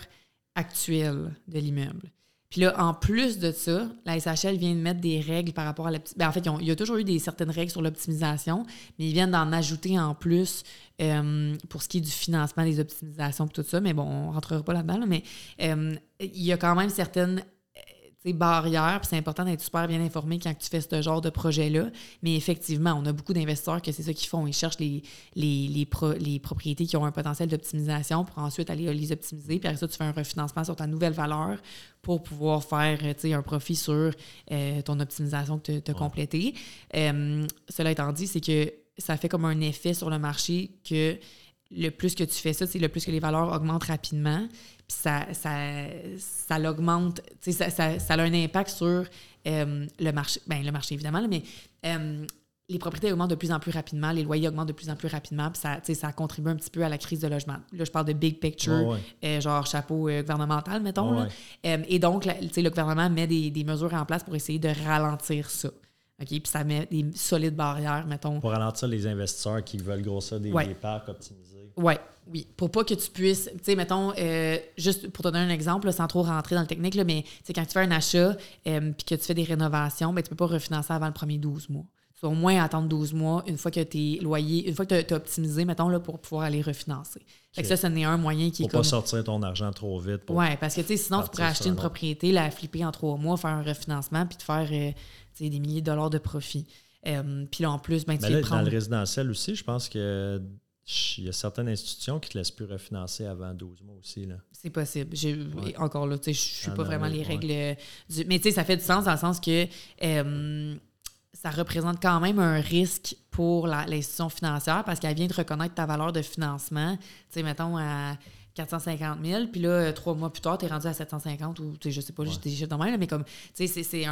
actuelle de l'immeuble. Puis là, en plus de ça, la SHL vient de mettre des règles par rapport à l'optimisation. Ben, en fait, il y a toujours eu des certaines règles sur l'optimisation, mais ils viennent d'en ajouter en plus euh, pour ce qui est du financement des optimisations et tout ça. Mais bon, on rentrera pas là-dedans, là, mais euh, il y a quand même certaines barrières, puis c'est important d'être super bien informé quand tu fais ce genre de projet-là. Mais effectivement, on a beaucoup d'investisseurs que c'est ça qu'ils font. Ils cherchent les, les, les, pro- les propriétés qui ont un potentiel d'optimisation pour ensuite aller les optimiser. Puis après ça, tu fais un refinancement sur ta nouvelle valeur pour pouvoir faire un profit sur euh, ton optimisation que tu as Ouais. complétée. Euh, cela étant dit, c'est que ça fait comme un effet sur le marché que le plus que tu fais ça, c'est le plus que les valeurs augmentent rapidement. Puis ça, ça, ça l'augmente, ça, ça, ça a un impact sur euh, le marché. Ben, le marché, évidemment, là, mais euh, les propriétés augmentent de plus en plus rapidement, les loyers augmentent de plus en plus rapidement, puis ça, ça contribue un petit peu à la crise de logement. Là, je parle de big picture, ouais. euh, genre chapeau gouvernemental, mettons. là. Ouais. Et donc, la- le gouvernement met des, des mesures en place pour essayer de ralentir ça. OK? Puis ça met des solides barrières, mettons. Pour ralentir les investisseurs qui veulent grossir des, Ouais. des parcs optimisés. Oui, oui. Pour pas que tu puisses, tu sais, mettons, euh, juste pour te donner un exemple, là, sans trop rentrer dans le technique, là, mais c'est quand tu fais un achat euh, puis que tu fais des rénovations, ben, tu peux pas refinancer avant le premier 12 mois. Tu dois au moins attendre 12 mois une fois que tes loyers, une fois que tu as, optimisé, mettons, là, pour pouvoir aller refinancer. Fait que ça, ce n'est un moyen qui Pour est pas comme... sortir ton argent trop vite. Oui, parce que tu sais, sinon, tu pourrais acheter un une propriété, la flipper en trois mois, faire un refinancement, puis te faire euh, tu sais, des milliers de dollars de profit. Euh, puis là, en plus, ben, tu Mais les là, prends. dans le résidentiel aussi, je pense que il y a certaines institutions qui ne te laissent plus refinancer avant 12 mois aussi. C'est possible. Ouais. Encore là, je suis Ah pas vraiment les règles euh, du. Mais tu sais, ça fait du sens dans le sens que euh, ça représente quand même un risque pour l'institution financière parce qu'elle vient de reconnaître ta valeur de financement. Tu sais, mettons à 450 000, puis là, euh, trois mois plus tard, tu es rendu à 750 ou, tu sais, je sais pas, Ouais. juste des chiffres de même, là, mais comme, tu sais, c'est-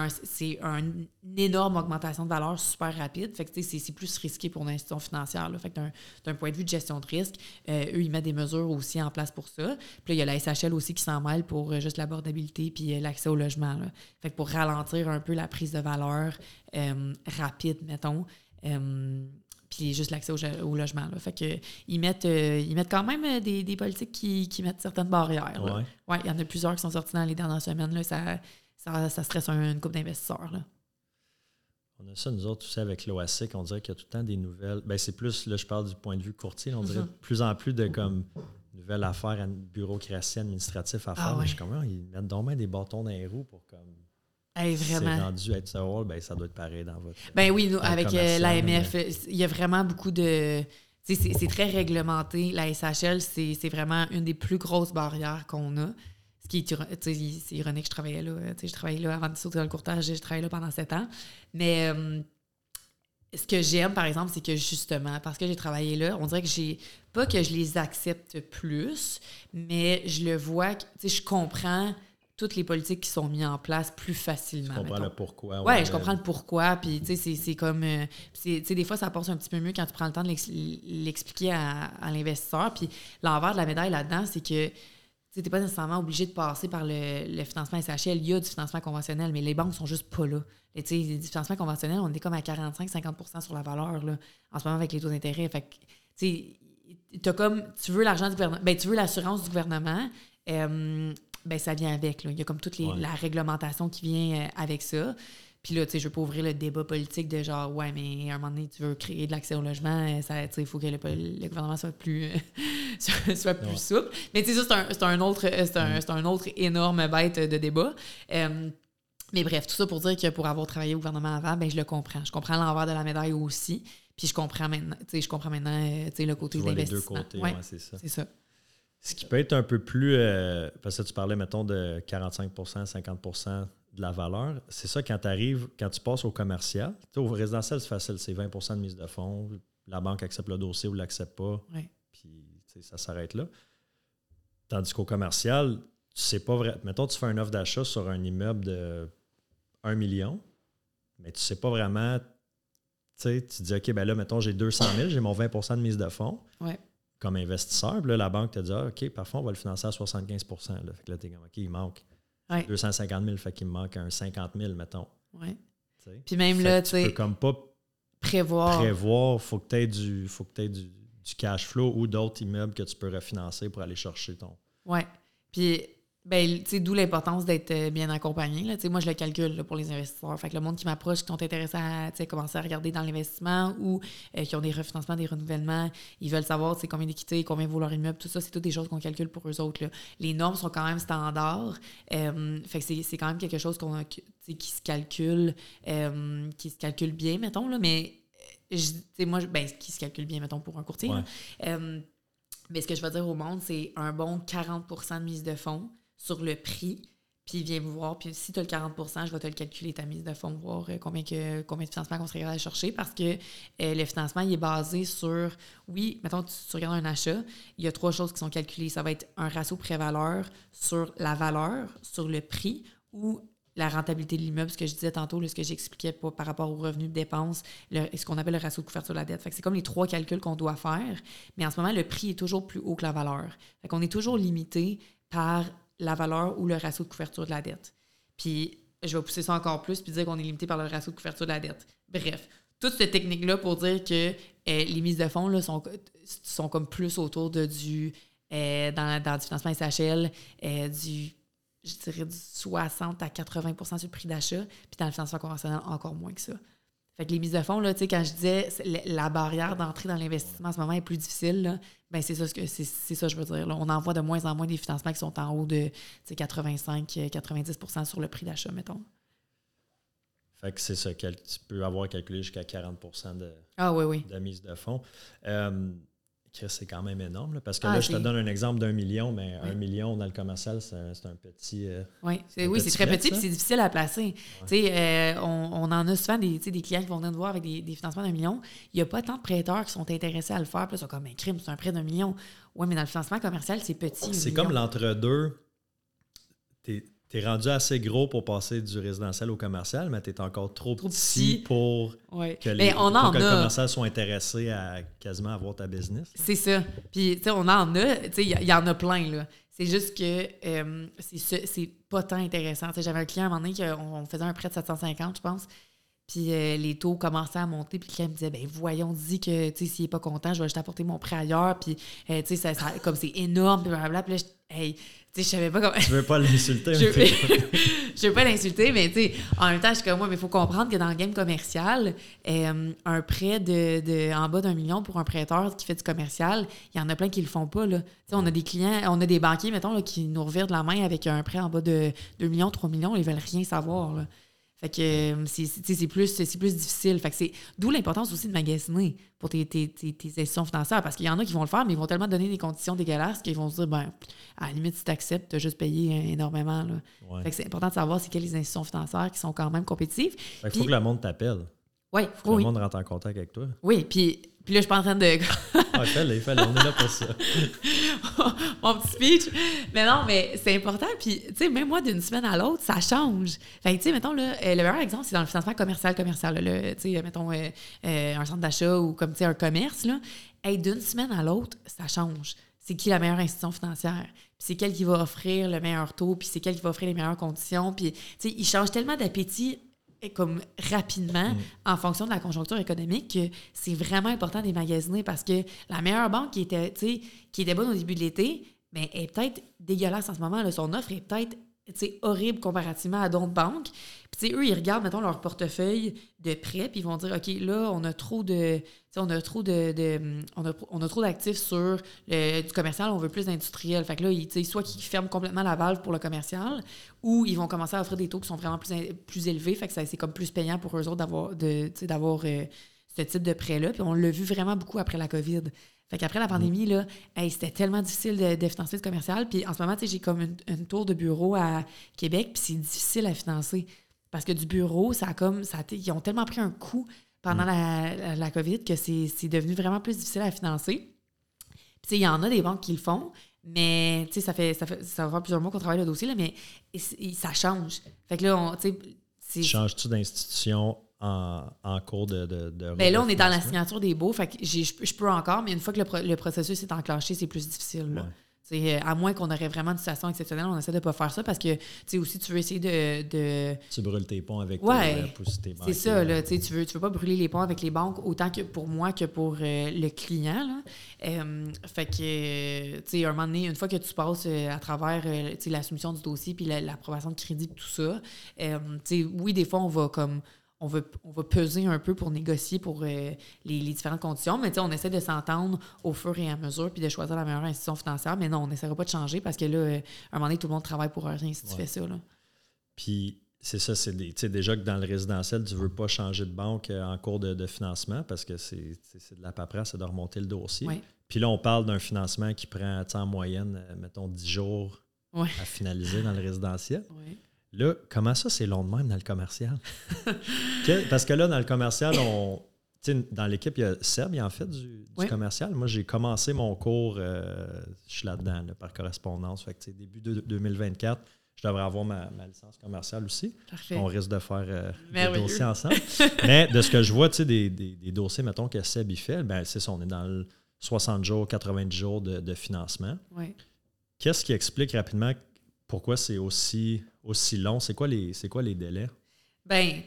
un, une énorme augmentation de valeur super rapide. Fait que, tu sais, c'est- plus risqué pour l'institution financière. Là. Fait que d'un- point de vue de gestion de risque, euh, eux, ils mettent des mesures aussi en place pour ça. Puis là, il y a la SHL aussi qui s'en mêle pour euh, juste l'abordabilité puis euh, l'accès au logement. là. Fait que pour ralentir un peu la prise de valeur rapide, mettons. Puis juste l'accès au, ge- au logement. Là. Fait que ils mettent, euh, ils mettent quand même euh, des, des politiques qui, qui mettent certaines barrières. Ouais. Ouais, il y en a plusieurs qui sont sortis dans les dernières semaines. Là, ça, ça, ça stresse un- une couple d'investisseurs. On a ça, nous autres, aussi, avec l'OASIC. On dirait qu'il y a tout le temps des nouvelles. Ben, c'est plus, là, je parle du point de vue courtier. On dirait Mhm. de plus en plus de comme nouvelles affaires, bureaucratie administrative à faire. Ah Mais je suis comme, Ah, ils mettent donc des bâtons dans les roues pour comme. Hey, si vraiment. C'est rendu être ça, ben, ça doit être pareil dans votre. Ben oui, nous, le avec euh, l'AMF, euh, il y a vraiment beaucoup de. C'est très réglementé. La SHL, c'est vraiment une des plus grosses barrières qu'on a. Ce qui est, c'est ironique, je travaillais là. Je travaillais là avant de sauter dans le courtage, je travaillais là pendant sept ans. Mais euh, ce que j'aime, par exemple, c'est que justement, parce que j'ai travaillé là, on dirait que j'ai. Pas que je les accepte plus, mais je le vois, je comprends toutes les politiques qui sont mises en place plus facilement. comprends mettons. le pourquoi. Ouais, je comprends le pourquoi. Puis, tu sais, c'est- comme. euh, tu sais, des fois, ça passe un petit peu mieux quand tu prends le temps de l'ex- l'expliquer à, à l'investisseur. Puis, l'envers de la médaille là-dedans, c'est que tu n'es pas nécessairement obligé de passer par le, le financement SHL. Il y a du financement conventionnel, mais les banques sont juste pas là. Et, tu sais, du financement conventionnel, on est comme à 45-50 sur la valeur là, en ce moment avec les taux d'intérêt. Fait que, tu sais, t'as comme, tu veux l'argent du gouvernement, ben, tu veux l'assurance du gouvernement, euh, ben, ça vient avec. Là. Il y a comme toute les- Ouais. la réglementation qui vient euh, avec ça. Puis là, tu sais, je veux pas ouvrir le débat politique de genre, ouais, mais à un moment donné, tu veux créer de l'accès au logement, euh, ça, tu sais, il faut que le, le gouvernement soit plus, soit, soit plus Ouais. souple. Mais tu sais, ça, c'est un, un autre, euh, un, Mm. un autre énorme bête de débat. Euh, mais bref, tout ça pour dire que pour avoir travaillé au gouvernement avant, ben je le comprends. Je comprends l'envers de la médaille aussi. Puis je comprends maintenant, je comprends maintenant, euh, le côté Tu vois les d'investissement. deux côtés, Ouais, ouais, c'est ça. c'est ça. Ce qui peut être un peu plus. euh, parce que tu parlais, mettons, de 45% 50% de la valeur. C'est ça quand tu arrives, quand tu passes au commercial. Au résidentiel, c'est facile, c'est 20% de mise de fonds. La banque accepte le dossier ou l'accepte pas. Ouais. Puis ça s'arrête là. Tandis qu'au commercial, tu sais pas vrai. Mettons, tu fais une offre d'achat sur un immeuble de 1 million, mais tu sais pas vraiment. Tu dis, OK, ben là, mettons, j'ai 200 000, j'ai mon 20% de mise de fonds Ouais. Comme investisseur. Puis là, la banque te dit, ah, OK, parfois, on va le financer à 75 là. Fait que là, t'es comme, OK, il manque Ouais. 250 000, fait qu'il me manque un 50 000, mettons. Ouais. tu sais? Puis même Fait là, tu tu peux sais, comme pas prévoir. prévoir, faut que tu aies du, faut que du, du cash flow ou d'autres immeubles que tu peux refinancer pour aller chercher ton. Ouais. Puis, ben, d'où l'importance d'être euh, bien accompagné. Là. Moi, je le calcule là, pour les investisseurs. Fait que le monde qui m'approche, qui sont intéressés à commencer à regarder dans l'investissement ou euh, qui ont des refinancements, des renouvellements, ils veulent savoir combien d'équité, combien vaut leur immeuble, tout ça, c'est toutes des choses qu'on calcule pour eux autres. Là. Les normes sont quand même standards. Euh, fait que c'est, quand même quelque chose qu'on qui se calcule, euh, qui se calcule bien, mettons, là, mais je- moi, ben, qui se calcule bien, mettons, pour un courtier. Ouais. mais ce que je vais dire au monde, c'est un bon 40% de mise de fonds sur le prix. Puis viens me voir. Puis si tu as le 40% je vais te le calculer, ta mise de fonds, voir euh, combien, que, combien de financement qu'on serait capable de chercher. Parce que euh, le financement, il est basé sur, oui, mettons, tu, regardes un achat, il y a trois choses qui sont calculées. Ça va être un ratio pré-valeur sur la valeur, sur le prix ou la rentabilité de l'immeuble, ce que je disais tantôt, là, ce que j'expliquais par rapport aux revenus de dépenses, le- ce qu'on appelle le ratio de couverture de la dette. C'est comme les trois calculs qu'on doit faire, mais en ce moment, le prix est toujours plus haut que la valeur. Fait qu'on est toujours limité par la valeur ou le ratio de couverture de la dette. Puis, je vais pousser ça encore plus puis dire qu'on est limité par le ratio de couverture de la dette. Bref, toute cette technique-là pour dire que euh, les mises de fonds là, sont, sont comme plus autour de du, euh, dans, dans du financement SHL, euh, du, je dirais du 60 à 80% sur le prix d'achat, puis dans le financement conventionnel, encore moins que ça. Fait que les mises de fonds, là, quand je disais la- barrière d'entrée dans l'investissement en ce moment est plus difficile, là, ben c'est ça ce que c'est, ça je veux dire. là. On en voit de moins en moins des financements qui sont en haut de tu sais, 85-90% sur le prix d'achat, mettons. Fait que c'est ça, tu peux avoir calculé jusqu'à 40 de, Ah oui, oui. de mise de fonds. Euh, c'est quand même énorme, là, parce que Ah, là, je te donne un exemple d'un million, mais un million dans le commercial, c'est un, petit. euh, Oui, c'est, oui, très petit puis c'est difficile à placer. Euh, on, on en a souvent des, des clients qui vont venir nous voir avec des, des financements d'un million. Il n'y a pas tant de prêteurs qui sont intéressés à le faire. Puis là, ils sont comme un crime, c'est un prêt d'un million. Oui, mais dans le financement commercial, c'est petit. C'est comme l'entre-deux. T'es es rendu assez gros pour passer du résidentiel au commercial, mais t'es encore trop, Trop petit, petit. pour Ouais. que, les, Mais on pour que le commercial soit intéressé à quasiment avoir ta business. C'est ça. Puis, tu sais, on en a. Tu sais, il y, en a plein, là. C'est juste que euh, c'est ce- c'est pas tant intéressant. Tu sais, j'avais un client à un moment donné, qu'on- on faisait un prêt de 750, je pense. Puis euh, les taux commençaient à monter. Puis le client me disait, ben voyons, dis que, s'il est pas content, je vais juste apporter mon prêt ailleurs. Puis, euh, tu sais, comme c'est énorme, puis blablabla. Puis là, je- hey, tu sais, je savais pas comment... Tu veux pas l'insulter, je, je veux pas l'insulter, mais tu sais, en même temps, je suis comme moi, mais il faut comprendre que dans le game commercial, euh, un prêt de, de- en bas d'un million pour un prêteur qui fait du commercial, il y en a plein qui le font pas. Là. On a des clients, on a des banquiers, mettons, là, qui nous revirent de la main avec un prêt en bas de 2 millions, 3 millions, ils veulent rien savoir. Là. Fait que euh, c'est, plus, plus difficile. Fait que c'est d'où l'importance aussi de magasiner pour tes, tes, tes, tes institutions financières. Parce qu'il y en a qui vont le faire, mais ils vont tellement donner des conditions dégueulasses qu'ils vont se dire, ben, à la limite, si tu acceptes, tu as juste payé euh, énormément. Là. Ouais. Fait que c'est important de savoir c'est quelles les institutions financières qui sont quand même compétitives. Fait qu'il faut que le monde t'appelle. Oui, Faut que oui, le monde rentre en contact avec toi. oui. Puis, puis là, je suis pas en train de. Ah. On est là pour ça. mon petit speech. Mais non, mais c'est important. Puis, tu sais, même moi, d'une semaine à l'autre, ça change. Fait que, tu sais, mettons, là, euh, le meilleur exemple, c'est dans le financement commercial, commercial. tu sais, mettons, euh, euh, un centre d'achat ou comme, tu sais, un commerce, là. Hey, d'une semaine à l'autre, ça change. C'est qui la meilleure institution financière? Puis c'est quelle qui va offrir le meilleur taux? Puis c'est quelle qui va offrir les meilleures conditions? Puis, tu sais, ils changent tellement d'appétit euh, comme rapidement en fonction de la conjoncture économique que c'est vraiment important de magasiner parce que la meilleure banque qui était, qui était bonne au début de l'été, mais est peut-être dégueulasse en ce moment. là. Son offre est peut-être horrible comparativement à d'autres banques. Puis, tu sais, eux, ils regardent, mettons, leur portefeuille de prêt, puis ils vont dire, OK, là, on a trop de... On a trop de, d'actifs sur du commercial, on veut plus d'industriel. Fait que là, ils, soit qu'ils ferment complètement la valve pour le commercial, ou ils vont commencer à offrir des taux qui sont vraiment plus, élevés. Fait que c'est comme plus payant pour eux autres d'avoir euh, ce type de prêt-là. Puis on l'a vu vraiment beaucoup après la COVID. Fait qu'après la pandémie, là, c'était tellement difficile de, financer le commercial. Puis en ce moment, j'ai comme une, tour de bureau à Québec, puis c'est difficile à financer. Parce que du bureau, ça comme. Ça ils ont tellement pris un coup pendant la, la, la COVID que c'est devenu vraiment plus difficile à financer. Puis, il y en a des banques qui le font, mais, ça fait, ça fait ça va faire plusieurs mois qu'on travaille le dossier, là, mais et ça change. Fait que là, on, tu Changes-tu d'institution en, en cours de, de, de ben là, on est dans la signature des baux, fait que je, peux- je peux encore, mais une fois que le, pro- le processus est enclenché, c'est plus difficile. là. Ouais. Euh, à moins qu'on aurait vraiment une situation exceptionnelle, on essaie de ne pas faire ça parce que, tu sais, aussi, tu veux essayer de, de... Tu brûles tes ponts avec ouais, tes, C'est ça, là, tu veux, tu veux pas brûler les ponts avec les banques autant que pour moi que pour euh, le client, là. Euh, fait que, tu sais, un moment donné, une fois que tu passes à travers, la soumission du dossier puis l'approbation de crédit tout ça, tu sais, oui, des fois, on va comme on va, on va peser un peu pour négocier pour euh, les, différentes conditions, mais on essaie de s'entendre au fur et à mesure puis de choisir la meilleure institution financière. Mais non, on n'essaiera pas de changer parce que là, euh, à un moment donné, tout le monde travaille pour rien si tu fais ça. Là. Puis c'est ça, c'est déjà que dans le résidentiel, tu ne veux pas changer de banque euh, en cours de, financement parce que c'est de la paperasse, c'est de remonter le dossier. Puis là, on parle d'un financement qui prend en moyenne, mettons, 10 jours à finaliser dans le résidentiel. Là, comment ça, c'est long de même dans le commercial? Parce que là, dans le commercial, on, dans l'équipe, il y a Seb, il en fait du, commercial. Moi, j'ai commencé mon cours, euh, je suis là-dedans, par correspondance. Fait que, début de 2024, je devrais avoir ma, licence commerciale aussi. On risque de faire euh, des dossiers ensemble. Mais de ce que je vois, des, des, dossiers, mettons, que Seb il fait, ben, c'est ça, on est dans le 60 jours, 90 jours de, de financement. Qu'est-ce qui explique rapidement pourquoi c'est aussi, aussi long? C'est quoi, les, quoi les délais? Ben,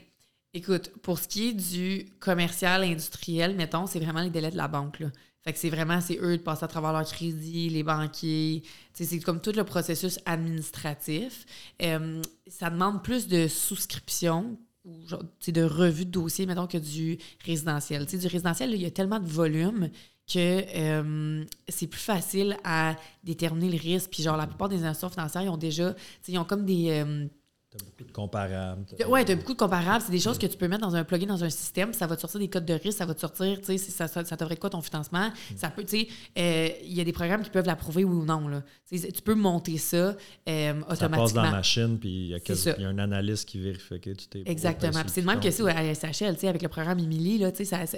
écoute, pour ce qui est du commercial, industriel, mettons, c'est vraiment les délais de la banque. Là. Fait que c'est vraiment, c'est eux de passer à travers leur crédit, les banquiers. C'est comme tout le processus administratif. Euh, ça demande plus de souscription ou de revue de dossier, mettons, que du résidentiel. du résidentiel, il y a tellement de volume que euh, c'est plus facile à déterminer le risque. Puis genre, la plupart des institutions financières, ils ont déjà, ils ont comme des... Euh, T'as beaucoup de comparables. Oui, tu as beaucoup de comparables. C'est des choses que tu peux mettre dans un plugin, dans un système. Ça va te sortir des codes de risque, ça va te sortir, tu sais, ça, ça, ça devrait quoi ton financement? Mm. Ça peut, tu sais, euh, il y a des programmes qui peuvent l'approuver oui ou non. Là. tu peux monter ça automatiquement. Ça passe dans la machine, puis il y, a un analyste qui vérifie que tu t'es. Exactement. c'est le même que ça à SHL, tu sais, avec le programme Emily,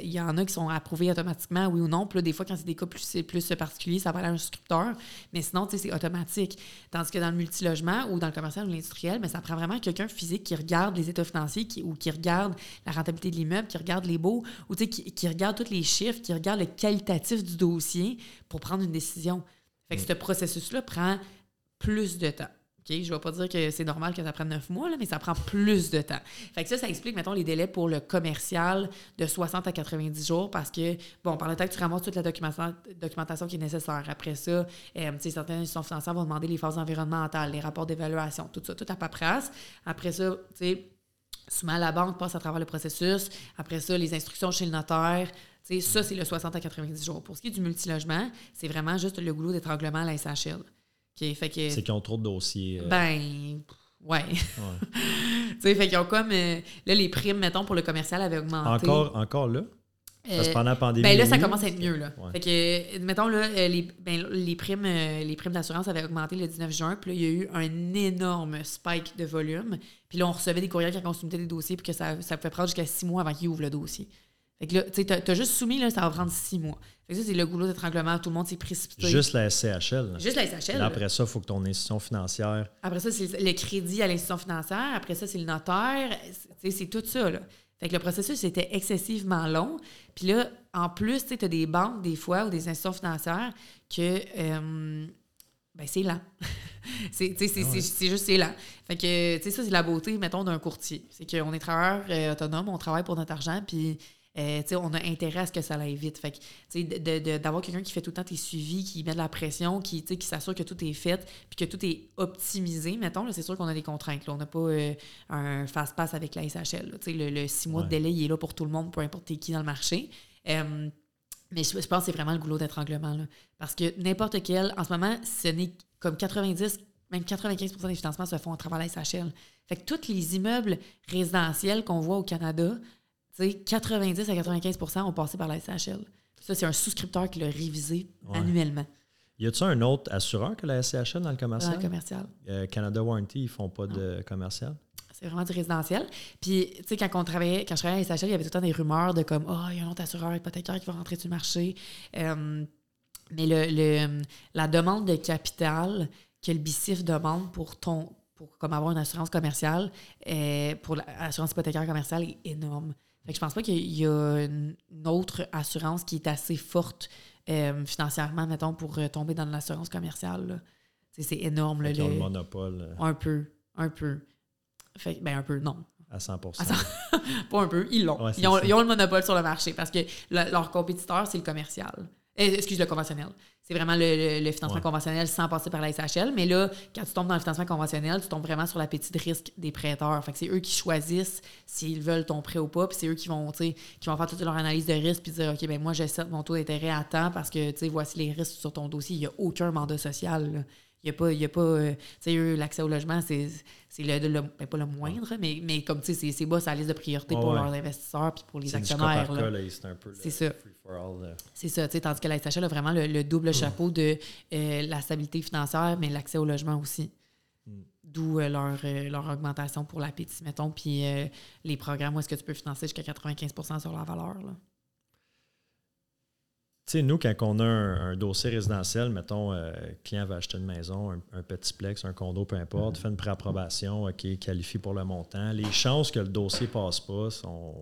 il y en a qui sont approuvés automatiquement, oui ou non. Puis là, des fois, quand c'est des cas plus, plus particuliers, ça va aller à un scripteur. Mais sinon, tu sais, c'est automatique. Tandis que dans le multilogement ou dans le commercial ou l'industriel, mais ça prend vraiment quelqu'un physique qui regarde les états financiers ou qui regarde la rentabilité de l'immeuble, qui regarde les baux, ou qui, qui regarde tous les chiffres, qui regarde le qualitatif du dossier pour prendre une décision. Fait que mm. ce processus-là prend plus de temps. Je ne vais pas dire que c'est normal que ça prenne neuf mois, là, mais ça prend plus de temps. Fait que ça, ça explique, mettons, les délais pour le commercial de 60 à 90 jours parce que, bon, par le temps que tu ramasses toute la documentation, qui est nécessaire. Après ça, euh, certaines institutions financières vont demander les phases environnementales, les rapports d'évaluation, tout ça, tout à paperasse. Après ça, tu sais, souvent la banque passe à travers le processus. Après ça, les instructions chez le notaire. ça, c'est le 60 à 90 jours. Pour ce qui est du multilogement, c'est vraiment juste le goulot d'étranglement à la c'est qu'ils ont trop de dossiers. Euh. Ben, ouais. tu sais, fait qu'ils ont comme. Euh, là, les primes, mettons, pour le commercial avaient augmenté. Encore, encore là? Parce que pendant la pandémie. Ben là, ça commence à être mieux. Là. Fait que, mettons, là, euh, les, ben, les primes, les primes d'assurance avaient augmenté le 19 juin. Puis là, il y a eu un énorme spike de volume. Puis là, on recevait des courriels qui consommaient des dossiers. Puis que ça, ça pouvait prendre jusqu'à six mois avant qu'ils ouvrent le dossier. Fait que là, tu sais, t'as juste soumis, là, ça va prendre six mois. Fait que ça, c'est le goulot d'étranglement. Tout le monde s'est précipité. Juste la SCHL. Juste la SCHL. après ça, il faut que ton institution financière. Après ça, c'est le crédit à l'institution financière. Après ça, c'est le notaire. C'est tout ça, là. Fait que le processus était excessivement long. Puis là, en plus, tu as des banques, des fois, ou des institutions financières que. Euh, ben, c'est lent. c'est ah juste, c'est lent. Fait que, tu sais, ça, c'est la beauté, mettons, d'un courtier. C'est qu'on est travailleur euh, autonome, on travaille pour notre argent, puis euh, on a intérêt à ce que ça aille vite. Fait que, d'avoir quelqu'un qui fait tout le temps tes suivis, qui met de la pression, qui, qui s'assure que tout est fait, puis que tout est optimisé, mettons, c'est sûr qu'on a des contraintes. Là. On n'a pas euh, un fast-pass avec la SHL. Le, le, six mois de délai, il est là pour tout le monde, peu importe qui dans le marché. Euh, mais je, pense que c'est vraiment le goulot d'étranglement. Parce que n'importe quel, en ce moment, ce n'est comme 90, même 95% des financements se font à travers la SHL. Fait que tous les immeubles résidentiels qu'on voit au Canada 90 à 95% ont passé par la SHL. Ça, c'est un souscripteur qui l'a révisé annuellement. Y a-t-il un autre assureur que la SCHL dans le commercial? Dans le commercial. Euh, Canada Warranty, ils font pas de commercial? C'est vraiment du résidentiel. Puis, tu sais, quand, on travaillait, quand je travaillais à la SHL, il y avait tout le temps des rumeurs de comme, oh, il y a un autre assureur hypothécaire qui va rentrer sur le marché. Euh, mais le, la demande de capital que le BICIF demande pour ton pour comme avoir une assurance commerciale, euh, pour l'assurance hypothécaire commerciale est énorme. Fait que je pense pas qu'il y a une autre assurance qui est assez forte euh, financièrement, mettons, pour euh, tomber dans l'assurance commerciale. C'est énorme. Là, Ils ont le- le monopole euh, Un peu, un peu. Fait, ben un peu, non. à 100 Ah, Pas un peu, ils l'ont. Ouais, ils, ils ont le monopole sur le marché parce que le- leur compétiteur, c'est le commercial. Euh, excuse, le conventionnel. C'est vraiment le, le- le financement Ouais. conventionnel sans passer par la SHL. Mais là, quand tu tombes dans le financement conventionnel, tu tombes vraiment sur l'appétit de risque des prêteurs. Fait que c'est eux qui choisissent s'ils veulent ton prêt ou pas. Puis c'est eux qui vont, qui vont faire toute leur analyse de risque puis dire, OK, ben moi, j'accepte mon taux d'intérêt à temps parce que, voici les risques sur ton dossier. Il n'y a aucun mandat social. là. Il n'y a pas, il y a pas euh, tu sais, eux, l'accès au logement, c'est le, le- ben, pas le moindre, mais, mais comme, tu sais, c'est- bas la liste de priorité pour ouais. leurs investisseurs puis pour les actionnaires. c'est ça. C'est ça, tu sais, tandis que la SHL a vraiment le, le double chapeau de euh, la stabilité financière, mais l'accès au logement aussi. Mm. D'où euh, leur, leur augmentation pour l'appétit, mettons, puis les programmes où est-ce que tu peux financer jusqu'à 95% sur la valeur. Là. Tu sais, nous, quand on a un, un dossier résidentiel, mettons, euh, le client va acheter une maison, un, un petit plex, un condo, peu importe, fait une préapprobation, OK, qualifie pour le montant. Les chances que le dossier passe pas sont,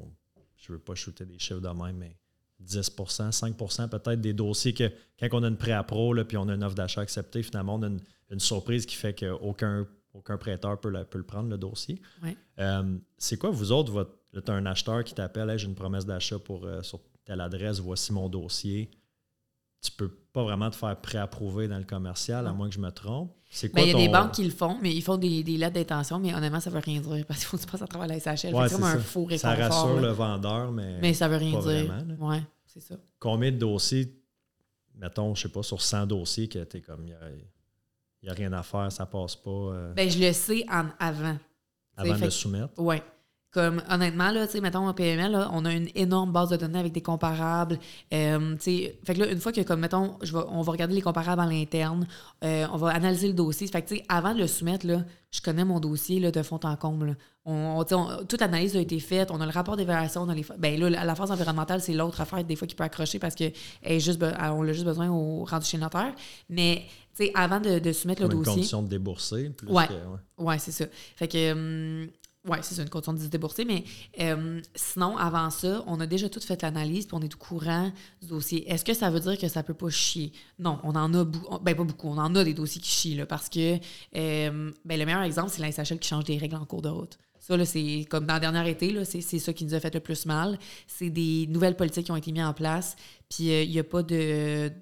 je veux pas shooter des chiffres de même, mais 10% 5% peut-être des dossiers que quand on a une pré-appro, puis on a une offre d'achat acceptée, finalement, on a une, une surprise qui fait qu'aucun aucun prêteur peut, la- peut le prendre, le dossier. Ouais. Euh, c'est quoi, vous autres, votre, as un acheteur qui t'appelle, Hey, j'ai une promesse d'achat pour euh, sur telle adresse, voici mon dossier. Tu peux pas vraiment te faire préapprouver dans le commercial, à moins que je me trompe. C'est Ben, Il y a ton- des banques qui le font, mais ils font des, des lettres d'intention, mais honnêtement, ça veut rien dire parce qu'il faut que tu passes à travers la SHL. Ouais, c'est comme un ça. faux Ça réconfort. rassure là. le vendeur, mais, Mais ça veut rien pas dire. vraiment. Ouais, c'est ça. combien de dossiers, mettons, je sais pas, sur 100 dossiers, que tu es comme, il n'y a, rien à faire, ça passe pas euh, Ben, je le sais en avant. avant fait de que- soumettre? Oui. Comme honnêtement, là, tu sais, mettons en PML, là, on a une énorme base de données avec des comparables. Euh, tu sais, fait que là, une fois que, comme, mettons, je vais, on va regarder les comparables à l'interne, euh, on va analyser le dossier. Fait que, tu sais, avant de le soumettre, là, je connais mon dossier là, de fond en comble. là. On, toute l'analyse a été faite, on a le rapport d'évaluation, on a les. Ben là, la- la phase environnementale, c'est l'autre affaire, des fois, qui peut accrocher parce que elle est juste, on a juste besoin au rendu chez le notaire. Mais, tu sais, avant de, de soumettre Comme le une dossier. condition de débourser. Plus Ouais. que- ouais. Ouais, c'est ça. Fait que, hum, ouais, c'est une condition de se. Mais hum, sinon, avant ça, on a déjà tout fait l'analyse puis on est au courant du dossier. Est-ce que ça veut dire que ça peut pas chier? Non, on en a beaucoup. Ben, pas beaucoup. On en a des dossiers qui chient, là, parce que, hum, ben, le meilleur exemple, c'est la SHL qui change des règles en cours de route. Ça, c'est comme dans le dernier été, c'est, ça qui nous a fait le plus mal. C'est des nouvelles politiques qui ont été mises en place. Puis, euh, il n'y a pas de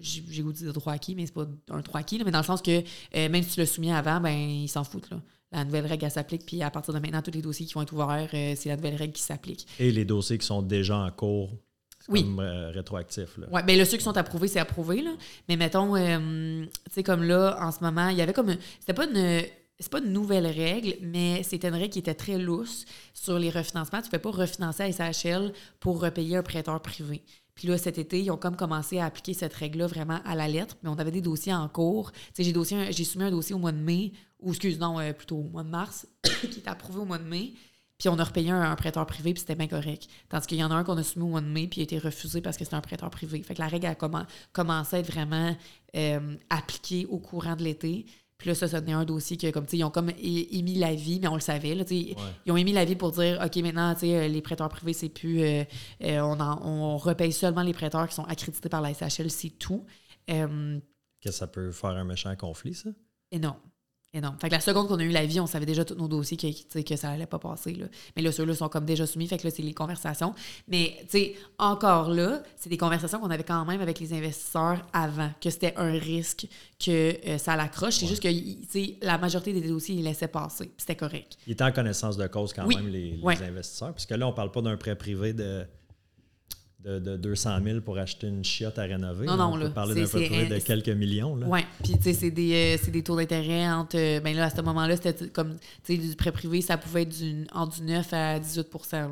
j'ai j'ai goût de droit acquis, mais c'est pas un droit acquis, mais dans le sens que euh, même si tu l'as soumis avant, ben ils s'en foutent. Là. La nouvelle règle, elle s'applique, puis à partir de maintenant, tous les dossiers qui vont être ouverts, euh, c'est la nouvelle règle qui s'applique. Et les dossiers qui sont déjà en cours, Oui. comme euh, rétroactif. Oui, bien là, ceux qui sont approuvés, c'est approuvé, là. Mais mettons, euh, tu sais, comme là, en ce moment, il y avait comme. C'était pas une. C'est pas une nouvelle règle, mais c'était une règle qui était très lousse sur les refinancements. Tu ne pouvais pas refinancer à SHL pour repayer un prêteur privé. Puis là, cet été, ils ont comme commencé à appliquer cette règle-là vraiment à la lettre, mais on avait des dossiers en cours. J'ai, j'ai soumis un dossier au mois de mai, ou excuse, non, euh, plutôt au mois de mars, qui était approuvé au mois de mai. Puis on a repayé un, prêteur privé, puis c'était bien correct. Tandis qu'il y en a un qu'on a soumis au mois de mai, puis il a été refusé parce que c'était un prêteur privé. Fait que la règle a commen- commencé à être vraiment euh, appliquée au courant de l'été. Puis là, ça, ça tenait un dossier que, comme, tu sais, ils ont comme émis l'avis, mais on le savait, là, tu sais. Ouais. Ils ont émis l'avis pour dire, OK, maintenant, tu sais, euh, les prêteurs privés, c'est plus... euh, euh, on, en- on repaye seulement les prêteurs qui sont accrédités par la SHL, c'est tout. Euh, Que ça peut faire un méchant conflit, ça? énorme. Énorme. Fait que la seconde qu'on a eu l'avis, on savait déjà tous nos dossiers que, que ça allait pas passer. Là. Mais là, ceux-là sont comme déjà soumis. Fait que là, c'est les conversations. Mais, tu sais, encore là, c'est des conversations qu'on avait quand même avec les investisseurs avant, que c'était un risque que euh, ça l'accroche. C'est juste que, tu sais, la majorité des dossiers, ils laissaient passer. C'était correct. Il est en connaissance de cause quand Oui. même, les, les Ouais. investisseurs. Puisque là, on parle pas d'un prêt privé de, de, de 200 000 pour acheter une chiotte à rénover. Non, non, on là, peut parler d'un un- de quelques millions. Là. Oui, puis tu sais, c'est des, euh, des taux d'intérêt entre. euh, ben là, à ce moment-là, c'était comme. Tu sais, du prêt privé, ça pouvait être du, entre du 9 à 18 là.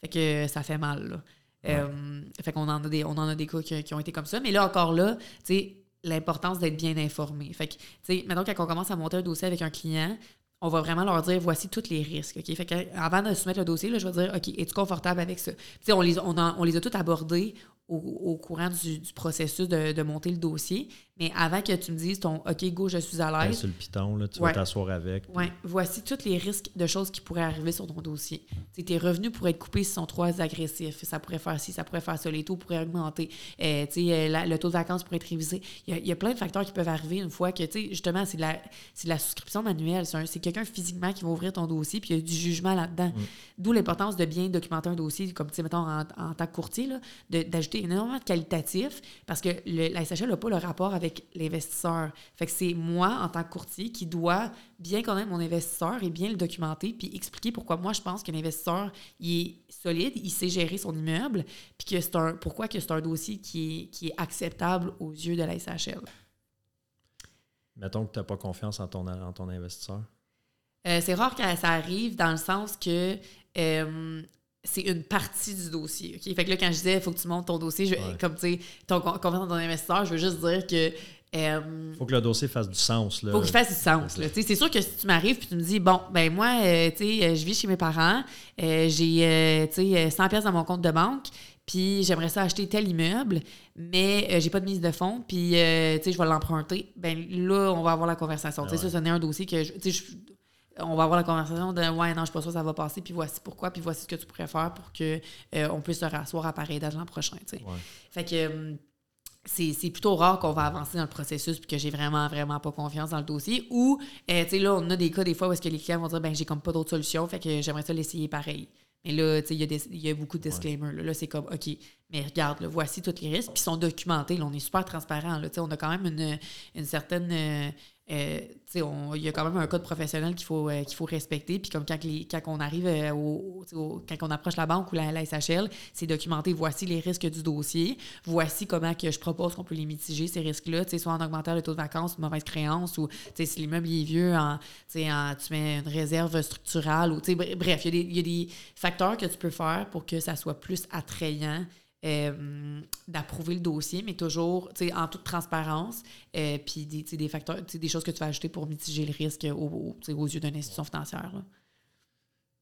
Fait que ça fait mal, là. Euh, fait qu'on en a des, on en a des cas qui, qui ont été comme ça. Mais là, encore là, tu sais, l'importance d'être bien informé. Fait que, tu sais, maintenant, quand on commence à monter un dossier avec un client, on va vraiment leur dire voici tous les risques. Fait avant de soumettre le dossier, là, je vais dire OK, es-tu confortable avec ça? On les, on, les a tous abordés au, courant du, processus de monter le dossier. Mais avant que tu me dises ton OK, go, je suis à l'aise, sur le piton, là, tu Ouais. vas t'asseoir avec. puis- Ouais, voici tous les risques de choses qui pourraient arriver sur ton dossier. Tu sais, tes revenus pourraient être coupés s'ils sont trop agressifs. Ça pourrait faire ci, ça pourrait faire ça. Les taux pourraient augmenter. Euh, euh, la- le taux de vacances pourrait être révisé. Il y, a, il y a plein de facteurs qui peuvent arriver une fois que, justement, c'est de la, de la souscription manuelle. C'est, un- c'est quelqu'un physiquement qui va ouvrir ton dossier, puis il y a du jugement là-dedans. D'où l'importance de bien documenter un dossier, comme, mettons, en, en tant que courtier, d'ajouter énormément de qualitatif, parce que le, la SHL n'a pas le rapport avec l'investisseur. Fait que c'est moi, en tant que courtier, qui dois bien connaître mon investisseur et bien le documenter, puis expliquer pourquoi moi, je pense que l'investisseur, il est solide, il sait gérer son immeuble, puis que c'est un, pourquoi que c'est un dossier qui est, qui est acceptable aux yeux de la SHL. Mettons que tu n'as pas confiance en ton, en ton investisseur. Euh, c'est rare que ça arrive dans le sens que euh, c'est une partie du dossier. OK? Fait que là, quand je disais, il faut que tu montes ton dossier, je- Ouais. comme tu sais, ton con- confiance en ton investisseur, je veux juste dire que. euh, Il faut que le dossier fasse du sens. Là. faut qu'il fasse du sens. C'est sûr que si tu m'arrives puis tu me dis, bon, ben moi, euh, sais, euh, je vis chez mes parents, euh, j'ai euh, sais, euh, 100 pièces dans mon compte de banque, puis j'aimerais ça acheter tel immeuble, mais euh, j'ai pas de mise de fonds, puis euh, tu sais, je vais l'emprunter. Ben là, on va avoir la conversation. Ah ouais. Ça, ce n'est un dossier que, je- on va avoir la conversation de ouais non je suis pas que ça va passer puis voici pourquoi puis voici ce que tu pourrais faire pour que euh, on puisse se rasseoir à pareil d'âge l'an prochain tu sais. Ouais. Fait que euh, c'est plutôt rare qu'on va avancer dans le processus puis que j'ai vraiment, vraiment pas confiance dans le dossier. Ou, euh, tu sais, là, on a des cas des fois où est-ce que les clients vont dire, ben j'ai comme pas d'autre solution, fait que j'aimerais ça l'essayer pareil. Mais là, tu sais, il y, y a beaucoup de disclaimers. Là, Là, c'est comme, OK, mais regarde, là, voici tous les risques, puis ils sont documentés. Là, on est super transparent. Là, Tu sais, on a quand même une, une certaine. Euh, il y a quand même un code professionnel qu'il faut, euh, qu'il faut respecter. Puis comme quand, les- on arrive euh, au, quand on approche la banque ou la, la SHL, c'est documenté. Voici les risques du dossier. Voici comment que je propose qu'on peut les mitiger, ces risques-là. Soit en augmentant le taux de vacances, mauvaise créance, ou si l'immeuble est vieux, en, en- tu mets une réserve structurale. Ou, bref, il y, y a des facteurs que tu peux faire pour que ça soit plus attrayant euh, d'approuver le dossier, mais toujours en toute transparence, euh, puis des, des facteurs, des choses que tu vas ajouter pour mitiger le risque au- au- aux yeux d'une institution financière.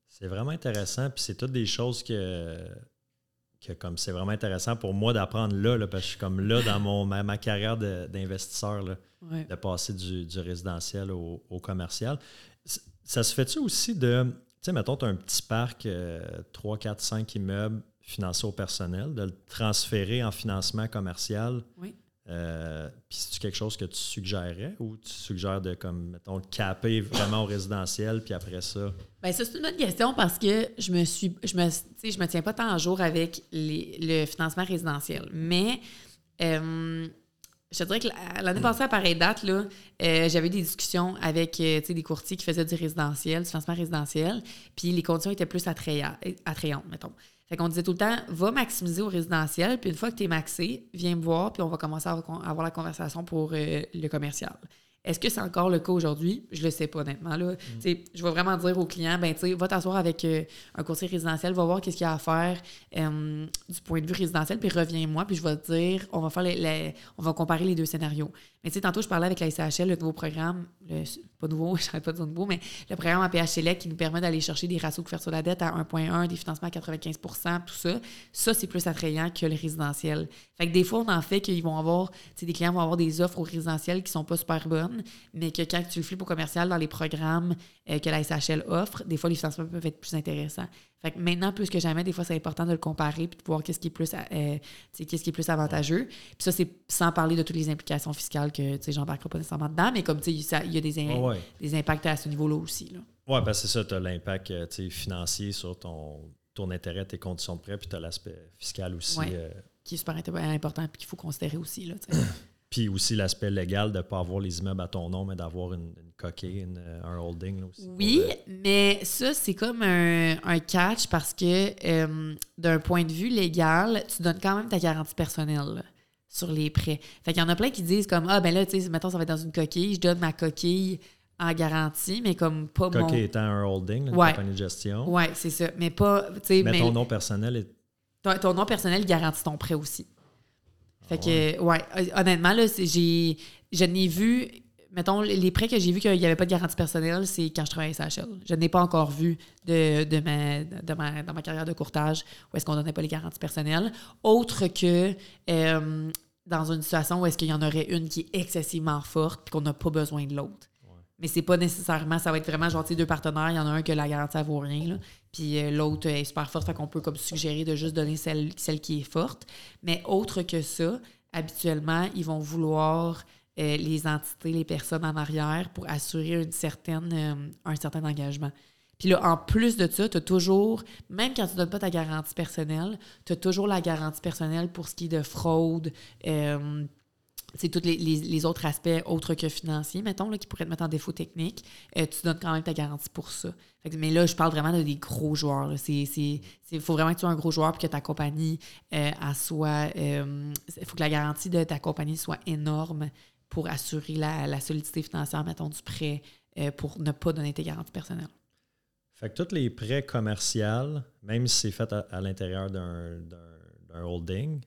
C'est vraiment intéressant. Puis c'est toutes des choses que, que comme c'est vraiment intéressant pour moi d'apprendre là, là, parce que je suis comme là dans mon, ma, ma carrière de- d'investisseur, Ouais. de passer du, du résidentiel au, au commercial. Ça se fait-tu aussi de, tu sais, mettons, tu as un petit parc, euh, 3, 4, 5 immeubles financés au personnel, de le transférer en financement commercial? Oui. Euh, Puis c'est quelque chose que tu suggérerais ou tu suggères de, comme, mettons, le caper vraiment au résidentiel, puis après ça? Ben, ça, c'est une bonne question parce que je me suis. Je me, tu sais, je me tiens pas tant à jour avec les- le financement résidentiel. Mais euh, je te dirais que la- l'année passée, à pareille date, là, euh, j'avais eu des discussions avec euh, des courtiers qui faisaient du résidentiel, du financement résidentiel, puis les conditions étaient plus attraya- attrayantes, mettons. Fait qu'on disait tout le temps, va maximiser au résidentiel, puis une fois que tu es maxé, viens me voir, puis on va commencer à avoir la conversation pour euh, le commercial. Est-ce que c'est encore le cas aujourd'hui? Je le sais pas, honnêtement. Là. Sais, Je vais vraiment dire aux clients, ben, tu sais, va t'asseoir avec euh, un conseiller résidentiel, va voir qu'est-ce qu'il y a à faire euh, du point de vue résidentiel, puis reviens-moi, puis je vais te dire, on va faire les, les- on va comparer les deux scénarios. Mais tu sais, tantôt, je parlais avec la SHL, le nouveau programme, le, pas nouveau, je n'arrête pas de dire nouveau, mais le programme APH Select qui nous permet d'aller chercher des ratios de couverture de la dette à 1,1, des financements à 95% tout ça. Ça, c'est plus attrayant que le résidentiel. Fait que des fois, on en fait qu'ils vont avoir, des clients vont avoir des offres au résidentiel qui sont pas super bonnes, mais que quand tu le flippes au commercial dans les programmes euh, que la SHL offre, des fois, les financements peuvent être plus intéressants. Fait que maintenant, plus que jamais, des fois, c'est important de le comparer puis de voir qu'est-ce qui est plus, euh, qu'est-ce qui est plus avantageux. Puis ça, c'est sans parler de toutes les implications fiscales que, tu sais, j'embarquerai pas nécessairement dedans, mais comme, tu sais, il y a des, in- ouais. des impacts à ce niveau-là aussi, là. Oui, ben c'est ça, tu as l'impact euh, financier sur ton, ton intérêt, tes conditions de prêt, puis tu as l'aspect fiscal aussi. Ouais. euh, qui est super important puis qu'il faut considérer aussi, là, puis aussi l'aspect légal de ne pas avoir les immeubles à ton nom, mais d'avoir une, une coquille, une, euh, un holding là, aussi. Oui, pour, euh, mais ça, c'est comme un, un catch parce que euh, d'un point de vue légal, tu donnes quand même ta garantie personnelle là, sur les prêts. Fait qu'il y en a plein qui disent comme Ah, ben là, tu sais, mettons, ça va être dans une coquille, je donne ma coquille en garantie, mais comme pas coquille mon. étant un holding, là, une Ouais. compagnie de gestion. Ouais, c'est ça. Mais pas. mais, mais ton nom personnel est. ton, ton nom personnel garantit ton prêt aussi. Fait Ah que, ouais, honnêtement, là, j'ai, je n'ai vu, mettons, les prêts que j'ai vu qu'il n'y avait pas de garantie personnelle, c'est quand je travaillais à SHL. Je n'ai pas encore vu de, de, ma, de ma, dans ma carrière de courtage où est-ce qu'on donnait pas les garanties personnelles. Autre que, euh, dans une situation où est-ce qu'il y en aurait une qui est excessivement forte puis qu'on n'a pas besoin de l'autre. Mais c'est pas nécessairement, ça va être vraiment genre deux partenaires, il y en a un que la garantie ne vaut rien, là, puis euh, l'autre est super forte, fait qu'on peut comme suggérer de juste donner celle, celle qui est forte. Mais autre que ça, habituellement, ils vont vouloir euh, les entités, les personnes en arrière pour assurer une certaine, euh, un certain engagement. Puis là, en plus de ça, tu as toujours, même quand tu ne donnes pas ta garantie personnelle, tu as toujours la garantie personnelle pour ce qui est de fraude, euh, c'est tous les, autres aspects autres que financiers, mettons, là, qui pourraient te mettre en défaut technique. Tu donnes quand même ta garantie pour ça. mais là, je parle vraiment de des gros joueurs. Il faut vraiment que tu sois un gros joueur pour que ta compagnie euh, soit. Il faut que la garantie de ta compagnie soit énorme pour assurer la, la solidité financière, mettons, du prêt pour ne pas donner tes garanties personnelles. Fait que tous les prêts commerciaux, même si c'est fait à, l'intérieur d'un holding,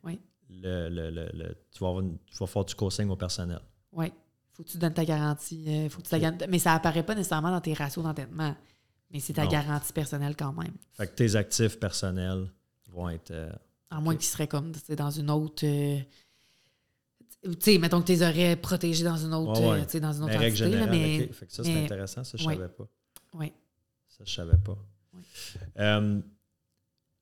le, le, le, tu, vas tu, vas faire du co-sign au personnel. Oui. faut que tu donnes ta garantie. Euh, faut que tu Mais ça apparaît pas nécessairement dans tes ratios d'endettement. Mais c'est ta garantie personnelle quand même. Fait que tes actifs personnels vont être. Euh, à moins qu'ils seraient comme dans une autre. Euh, tu sais, mettons que tu les aurais protégés dans une autre, dans une autre entité. mais, fait que ça, c'est intéressant. Ça, je ne savais pas. Oui. Ça, je ne savais pas. Euh,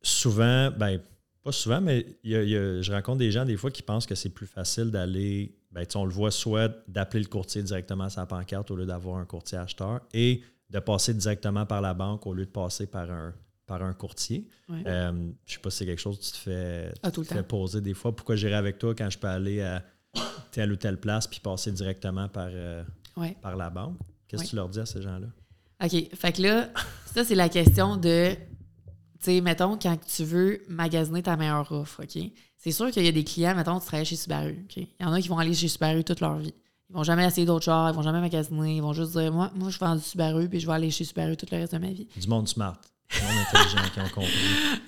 souvent, ben, pas souvent, mais je rencontre des gens des fois qui pensent que c'est plus facile d'aller, ben, on le voit soit d'appeler le courtier directement à sa pancarte au lieu d'avoir un courtier acheteur et de passer directement par la banque au lieu de passer par un, par un courtier. Euh, je ne sais pas si c'est quelque chose que tu te fais, ah, poser des fois. Pourquoi j'irai avec toi quand je peux aller à telle ou telle place puis passer directement par, euh, par la banque? Qu'est-ce que tu leur dis à ces gens-là? OK. Fait que là, ça, c'est la question de, tu sais, mettons, quand tu veux magasiner ta meilleure offre, OK? C'est sûr qu'il y a des clients, mettons, tu travailles chez Subaru, OK? Il y en a qui vont aller chez Subaru toute leur vie. Ils vont jamais essayer d'autres choses, ils vont jamais magasiner, ils vont juste dire, moi, moi je vends du Subaru, puis je vais aller chez Subaru tout le reste de ma vie. Du monde smart. Du monde intelligent qui ont compris.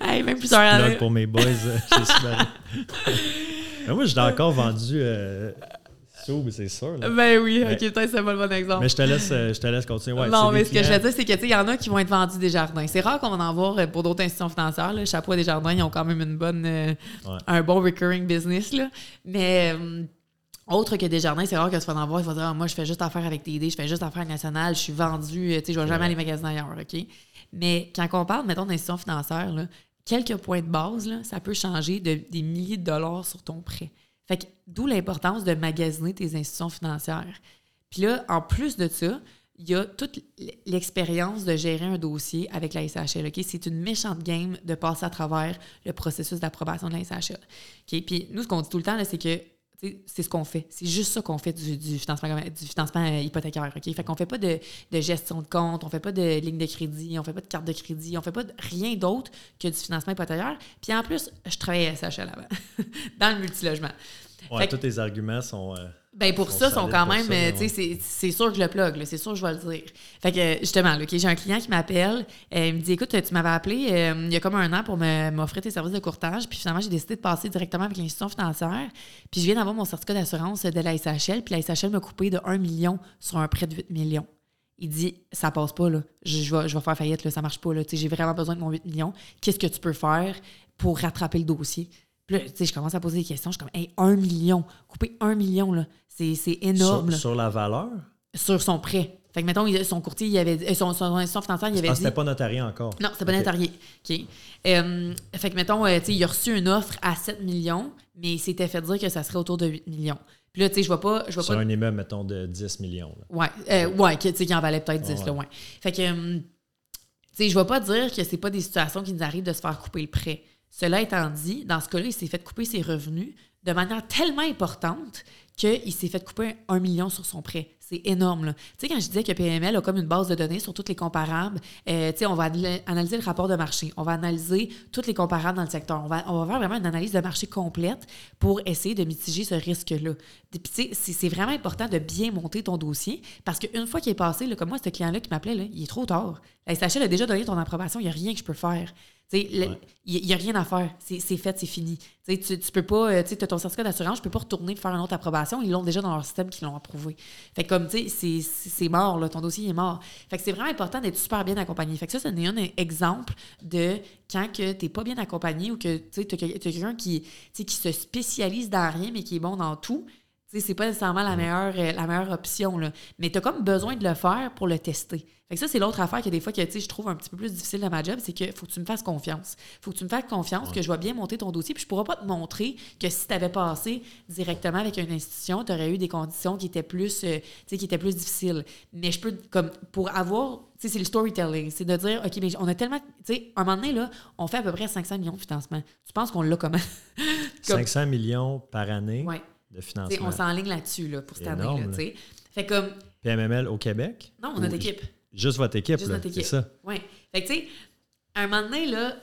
Hey, même plusieurs années. pour mes boys euh, chez Subaru. moi, je l'ai encore vendu. Euh, c'est sûr. Ben oui, ok, peut-être c'est pas le bon exemple. Mais je te laisse, euh, je te laisse continuer. non, mais ce que je veux dire, c'est que il y en a qui vont être vendus des jardins. C'est rare qu'on va en voir euh, pour d'autres institutions financières. Le chapeau des jardins, ils ont quand même une bonne, euh, un bon recurring business. Là. Mais autre que des jardins, c'est rare que tu vas en voir. Il va dire ah, Moi, je fais juste affaire avec TD, je fais juste affaire nationale, je suis vendu, tu sais, je vais jamais aller magasiner ailleurs. OK? Mais quand on parle, mettons, d'institutions financières, là, quelques points de base, là, ça peut changer de, des milliers de dollars sur ton prêt. Fait que d'où l'importance de magasiner tes institutions financières. Puis là, en plus de ça, il y a toute l'expérience de gérer un dossier avec la SHL. C'est une méchante game de passer à travers le processus d'approbation de la SHL. Puis nous, ce qu'on dit tout le temps, c'est que c'est ce qu'on fait. C'est juste ça qu'on fait du, financement, du financement euh, hypothécaire. OK? Fait qu'on fait pas de, gestion de compte, on fait pas de ligne de crédit, on fait pas de carte de crédit, on fait pas rien d'autre que du financement hypothécaire. Puis en plus, je travaille à SHL avant, dans le multilogement. Ouais, tous tes arguments sont. Euh, ben pour ça, sont quand même. tu sais, c'est sûr que je le plug, c'est sûr que je vais le dire. Fait que justement, j'ai un client qui m'appelle, euh, il me dit Écoute, tu m'avais appelé euh, il y a comme un an pour m'offrir tes services de courtage, puis finalement, j'ai décidé de passer directement avec l'institution financière. Puis je viens d'avoir mon certificat d'assurance de la SHL, puis la SHL m'a coupé de 1 million sur un prêt de 8 millions. Il dit Ça passe pas, là. Je, vais, je vais faire faillite, là, ça marche pas. Là. J'ai vraiment besoin de mon 8 millions. Qu'est-ce que tu peux faire pour rattraper le dossier? Puis là, tu sais, je commence à poser des questions. Je suis comme, hey, un million. Couper un million, là, c'est énorme. Sur, la valeur? Sur son prêt. Fait que, mettons, son courtier, il avait, euh, son, son institution financière, il avait ah, dit... c'était pas notarié encore? Non, c'était pas notarié. OK. Euh, fait que, mettons, euh, il a reçu une offre à 7 millions, mais il s'était fait dire que ça serait autour de 8 millions. Puis là, tu sais, je vois pas... Je vois Sur un immeuble, mettons, de 10 millions. Là. Ouais, ouais, tu sais, qui en valait peut-être 10, là, ouais. Fait que, tu sais, je vais pas dire que c'est pas des situations qui nous arrivent de se faire couper le prêt. Cela étant dit, dans ce cas-là, il s'est fait couper ses revenus de manière tellement importante qu'il s'est fait couper un million sur son prêt. C'est énorme. Tu sais, quand je disais que PML a comme une base de données sur toutes les comparables, euh, tu sais, on va analyser le rapport de marché, on va analyser toutes les comparables dans le secteur, on va, on faire vraiment une analyse de marché complète pour essayer de mitiger ce risque-là. Puis, tu sais, c'est vraiment important de bien monter ton dossier parce qu'une fois qu'il est passé, comme moi, ce client-là qui m'appelait, il est trop tard. La SHL a déjà donné ton approbation, il n'y a rien que je peux faire. Il n'y a rien à faire. C'est fait, c'est fini. tu, tu peux pas, euh, tu as ton certificat d'assurance, je peux pas retourner faire une autre approbation. Ils l'ont déjà dans leur système qui l'ont approuvé. Fait comme, tu sais, c'est mort, là, ton dossier est mort. Fait que c'est vraiment important d'être super bien accompagné. Fait que ça, c'est un exemple de quand tu n'es pas bien accompagné ou que tu as, quelqu'un qui, qui se spécialise dans rien, mais qui est bon dans tout c'est pas nécessairement la meilleure, euh, la meilleure option, là. mais tu as comme besoin de le faire pour le tester. Fait que ça, c'est l'autre affaire que des fois que je trouve un petit peu plus difficile dans ma job, c'est qu'il faut que tu me fasses confiance. faut que tu me fasses confiance que je vais bien monter ton dossier, puis je pourrais pas te montrer que si tu avais passé directement avec une institution, tu aurais eu des conditions qui étaient plus, euh, qui étaient plus difficiles. Mais je peux, comme, pour avoir, c'est le storytelling, c'est de dire, OK, mais on a tellement, tu sais, un moment donné, là, on fait à peu près 500 millions de financement. Tu penses qu'on l'a comment? 500 millions par année? Ouais de financement. on s'enligne là-dessus là, pour cette année-là. Fait comme. PMML au Québec? Non, on a notre équipe. Juste votre équipe, Juste notre équipe. c'est ça? Oui. Fait que, tu sais, à un moment donné, là,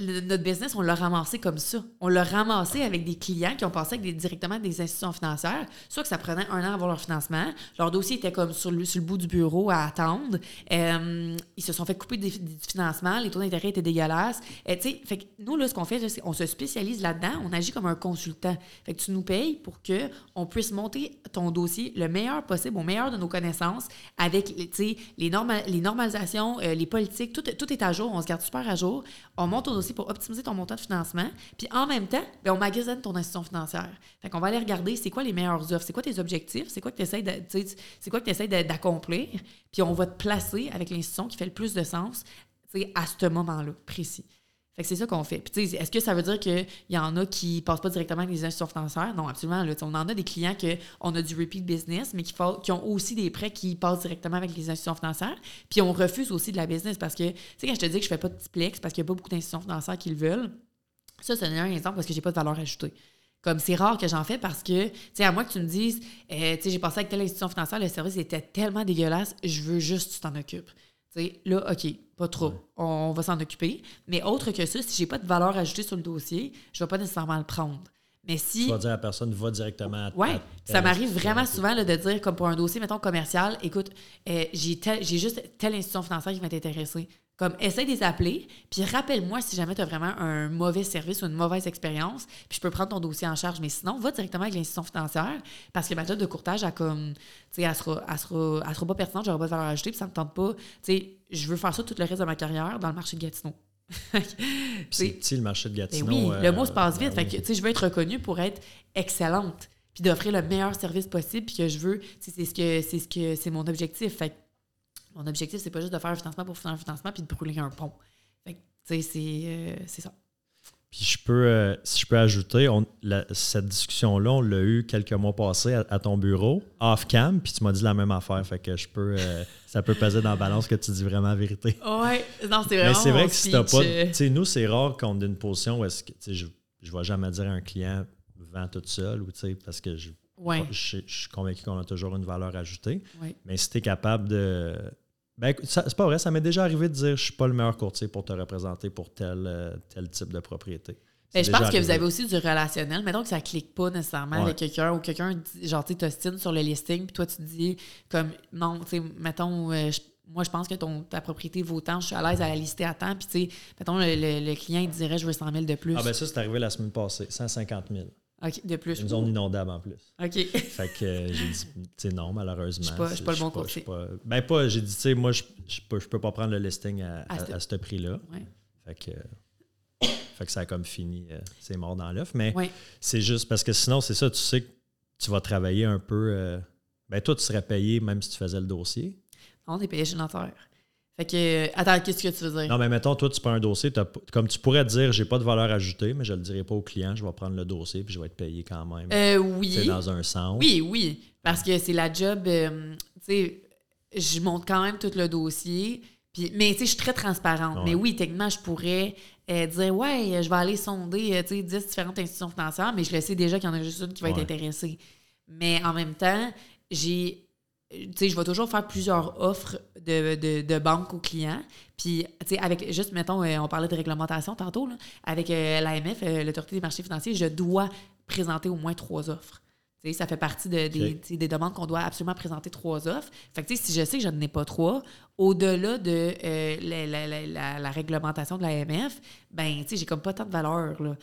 notre business, on l'a ramassé comme ça. On l'a ramassé avec des clients qui ont passé avec des, directement des institutions financières, soit que ça prenait un an avoir leur financement. Leur dossier était comme sur le, sur le bout du bureau à attendre. Euh, ils se sont fait couper du financement. Les taux d'intérêt étaient dégueulasses. Euh, fait que nous, là, ce qu'on fait, c'est qu'on se spécialise là-dedans. On agit comme un consultant. Tu nous payes pour que on puisse monter ton dossier le meilleur possible, au meilleur de nos connaissances, avec les, les normalisations, euh, les politiques. Tout, tout est à jour. On se garde super à jour. On ton dossier pour optimiser ton montant de financement. Puis en même temps, bien, on magasine ton institution financière. Fait qu'on va aller regarder c'est quoi les meilleures offres, c'est quoi tes objectifs, c'est quoi que tu essaies d'accomplir. Puis on va te placer avec l'institution qui fait le plus de sens à ce moment-là précis. Fait que c'est ça qu'on fait. Puis, est-ce que ça veut dire qu'il y en a qui passent pas directement avec les institutions financières? Non, absolument. On en a des clients qu'on a du repeat business, mais qui, qui, ont aussi des prêts qui passent directement avec les institutions financières. Puis, on refuse aussi de la business parce que, tu sais, quand je te dis que je fais pas de plex parce qu'il n'y a pas beaucoup d'institutions financières qui le veulent, ça, c'est un exemple parce que j'ai pas de valeur ajoutée. Comme c'est rare que j'en fais parce que, tu sais, à moi que tu me dises, euh, tu sais, j'ai passé avec telle institution financière, le service était tellement dégueulasse, je veux juste que tu t'en occupes là, OK, pas trop. On va s'en occuper. Mais autre que ça, si j'ai pas de valeur ajoutée sur le dossier, je vais pas nécessairement le prendre. Mais si. Tu vas dire à la personne, va directement à Oui, ça m'arrive vraiment souvent de dire, comme pour un dossier, mettons, commercial, écoute, euh, j'ai juste telle institution financière qui va t'intéresser. Comme, essaie de les appeler, puis rappelle-moi si jamais tu as vraiment un mauvais service ou une mauvaise expérience, puis je peux prendre ton dossier en charge. Mais sinon, va directement avec l'institution financière, parce que ma job de courtage, elle, comme, elle sera, elle sera, elle sera pas pertinente, j'aurai pas de valeur ajoutée, puis ça me tente pas. Tu sais, je veux faire ça tout le reste de ma carrière dans le marché de Gatineau. c'est petit le marché de ben Gatineau. oui, le mot se passe vite. Ben fait que, je veux être reconnue pour être excellente, puis d'offrir le meilleur service possible, puis que je veux, c'est ce que c'est ce que c'est mon objectif. Fait mon objectif, c'est pas juste de faire un financement pour faire un financement puis de brûler un pont. Fait tu sais, euh, c'est ça. Puis je peux, euh, si je peux ajouter, on, cette discussion-là, on l'a eu quelques mois passés à, ton bureau, off-cam, puis tu m'as dit la même affaire. Fait que je peux, euh, ça peut peser dans la balance que tu dis vraiment la vérité. Ouais, non, c'est vraiment. Mais c'est vrai que si t'as pas. Tu sais, nous, c'est rare qu'on ait une position où est-ce que, je ne vais jamais dire à un client, vends tout seul, ou tu sais, parce que je, je, suis convaincu qu'on a toujours une valeur ajoutée. Mais si tu es capable de ben, c'est pas vrai, ça m'est déjà arrivé de dire je suis pas le meilleur courtier pour te représenter pour tel, euh, tel type de propriété. Ben, je pense que vous avez aussi du relationnel. Mettons que ça clique pas nécessairement avec quelqu'un ou quelqu'un, genre, tu t'ostines sur le listing, puis toi, tu te dis, comme, non, tu sais, mettons, euh, moi, je pense que ton, ta propriété vaut tant, je suis à l'aise à la lister à temps, puis, tu sais, mettons, le, client, il dirait, je veux 100 000 de plus. Ah, ben ça, c'est arrivé la semaine passée, 150 000. OK, de plus. Une zone inondable en plus. OK. fait que euh, j'ai dit, tu sais, non, malheureusement. Je ne suis pas, le bon côté. Ben, pas, j'ai dit, tu sais, moi, je ne peux, peux, pas prendre le listing à, à, ce prix-là. Ouais. Fait que. fait que ça a comme fini, euh, c'est mort dans l'œuf. Mais c'est juste parce que sinon, c'est ça, tu sais que tu vas travailler un peu. Euh, ben, toi, tu serais payé même si tu faisais le dossier. Non, on est payé notaire. Fait que, attends, qu'est-ce que tu veux dire? Non, mais mettons, toi, tu prends un dossier, comme tu pourrais te dire, j'ai pas de valeur ajoutée, mais je le dirai pas au client, je vais prendre le dossier puis je vais être payé quand même. Euh, oui. C'est dans un sens. Oui, oui. Parce que c'est la job, euh, tu sais, je monte quand même tout le dossier. Puis, mais tu sais, je suis très transparente. Mais oui, techniquement, je pourrais euh, dire, ouais, je vais aller sonder, tu sais, 10 différentes institutions financières, mais je le sais déjà qu'il y en a juste une qui va être intéressée. Mais en même temps, j'ai je vais toujours faire plusieurs offres de, de, de banque aux clients. Puis, avec, juste, mettons, euh, on parlait de réglementation tantôt, avec euh, l'AMF, euh, l'Autorité des marchés financiers, je dois présenter au moins trois offres. ça fait partie de, des, des, demandes qu'on doit absolument présenter trois offres. Fait que si je sais que je n'en ai pas trois, au-delà de euh, la, la, réglementation de l'AMF, ben, j'ai comme pas tant de valeur. Là.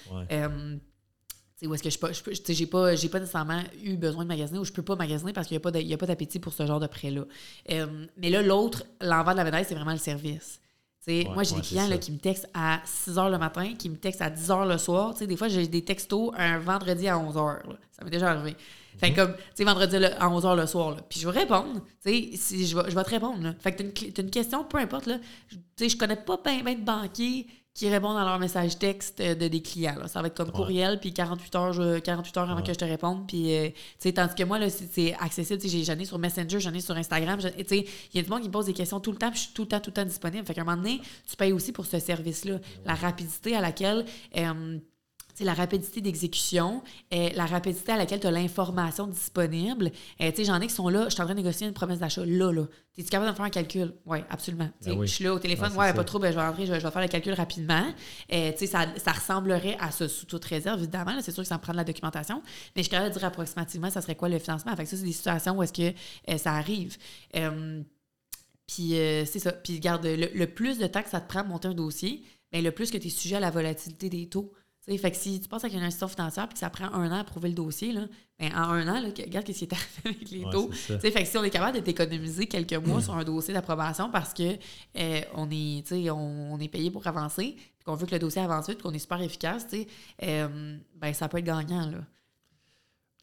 Où est-ce que je pas, j'ai pas, j'ai pas nécessairement eu besoin de magasiner ou je peux pas magasiner parce qu'il n'y a pas d'appétit pour ce genre de prêt-là. Euh, mais là, l'autre, l'envers de la médaille, c'est vraiment le service moi, j'ai des clients là, qui me textent à 6 h le matin, qui me textent à 10 h le soir. des fois, j'ai des textos un vendredi à 11 h. Ça m'est déjà arrivé. Fait mhm. comme, tu sais, vendredi à 11 h le soir. Puis je vais répondre. Tu sais, si je vais, je vais te répondre. Fait que tu as une, question, peu importe. Là. Tu sais, je connais pas bien ben de banquiers qui répondent à leur message texte euh, de des clients. Ça va être comme courriel, puis 48 heures, 48 heures avant que je te réponde. Puis, euh, tandis que moi, là, c'est accessible. J'en ai sur Messenger, j'en ai sur Instagram. Il y a du monde qui me pose des questions tout le temps, puis je suis tout le temps, tout le temps disponible. Fait qu'à un moment donné, tu payes aussi pour ce service-là. La rapidité à laquelle... Euh, c'est la rapidité d'exécution, la rapidité à laquelle tu as l'information disponible. tu sais, j'en ai qui sont là, je suis en train de négocier une promesse d'achat là, là. Es-tu capable de me faire un calcul? Oui, absolument. Ben je suis là au téléphone, ouais, pas trop, ben, je vais rentrer, je vais, faire le calcul rapidement. tu ça, ça ressemblerait à ça sous toute réserve, évidemment. C'est sûr que ça me prend de la documentation, mais je suis capable de dire approximativement ça serait quoi le financement? Fait ça, c'est des situations où est-ce que ça arrive. puis euh, c'est ça. Puis regarde, le, plus de temps que ça te prend de monter un dossier, ben, le plus que tu es sujet à la volatilité des taux fait que si tu passes avec une institution financière et que ça prend un an à prouver le dossier, là, ben en un an, là, regarde ce qui est arrivé avec les taux. fait que si on est capable de t'économiser quelques mois sur un dossier d'approbation parce que euh, on, est, on, est payé pour avancer, puis qu'on veut que le dossier avance vite, qu'on est super efficace, euh, ben ça peut être gagnant.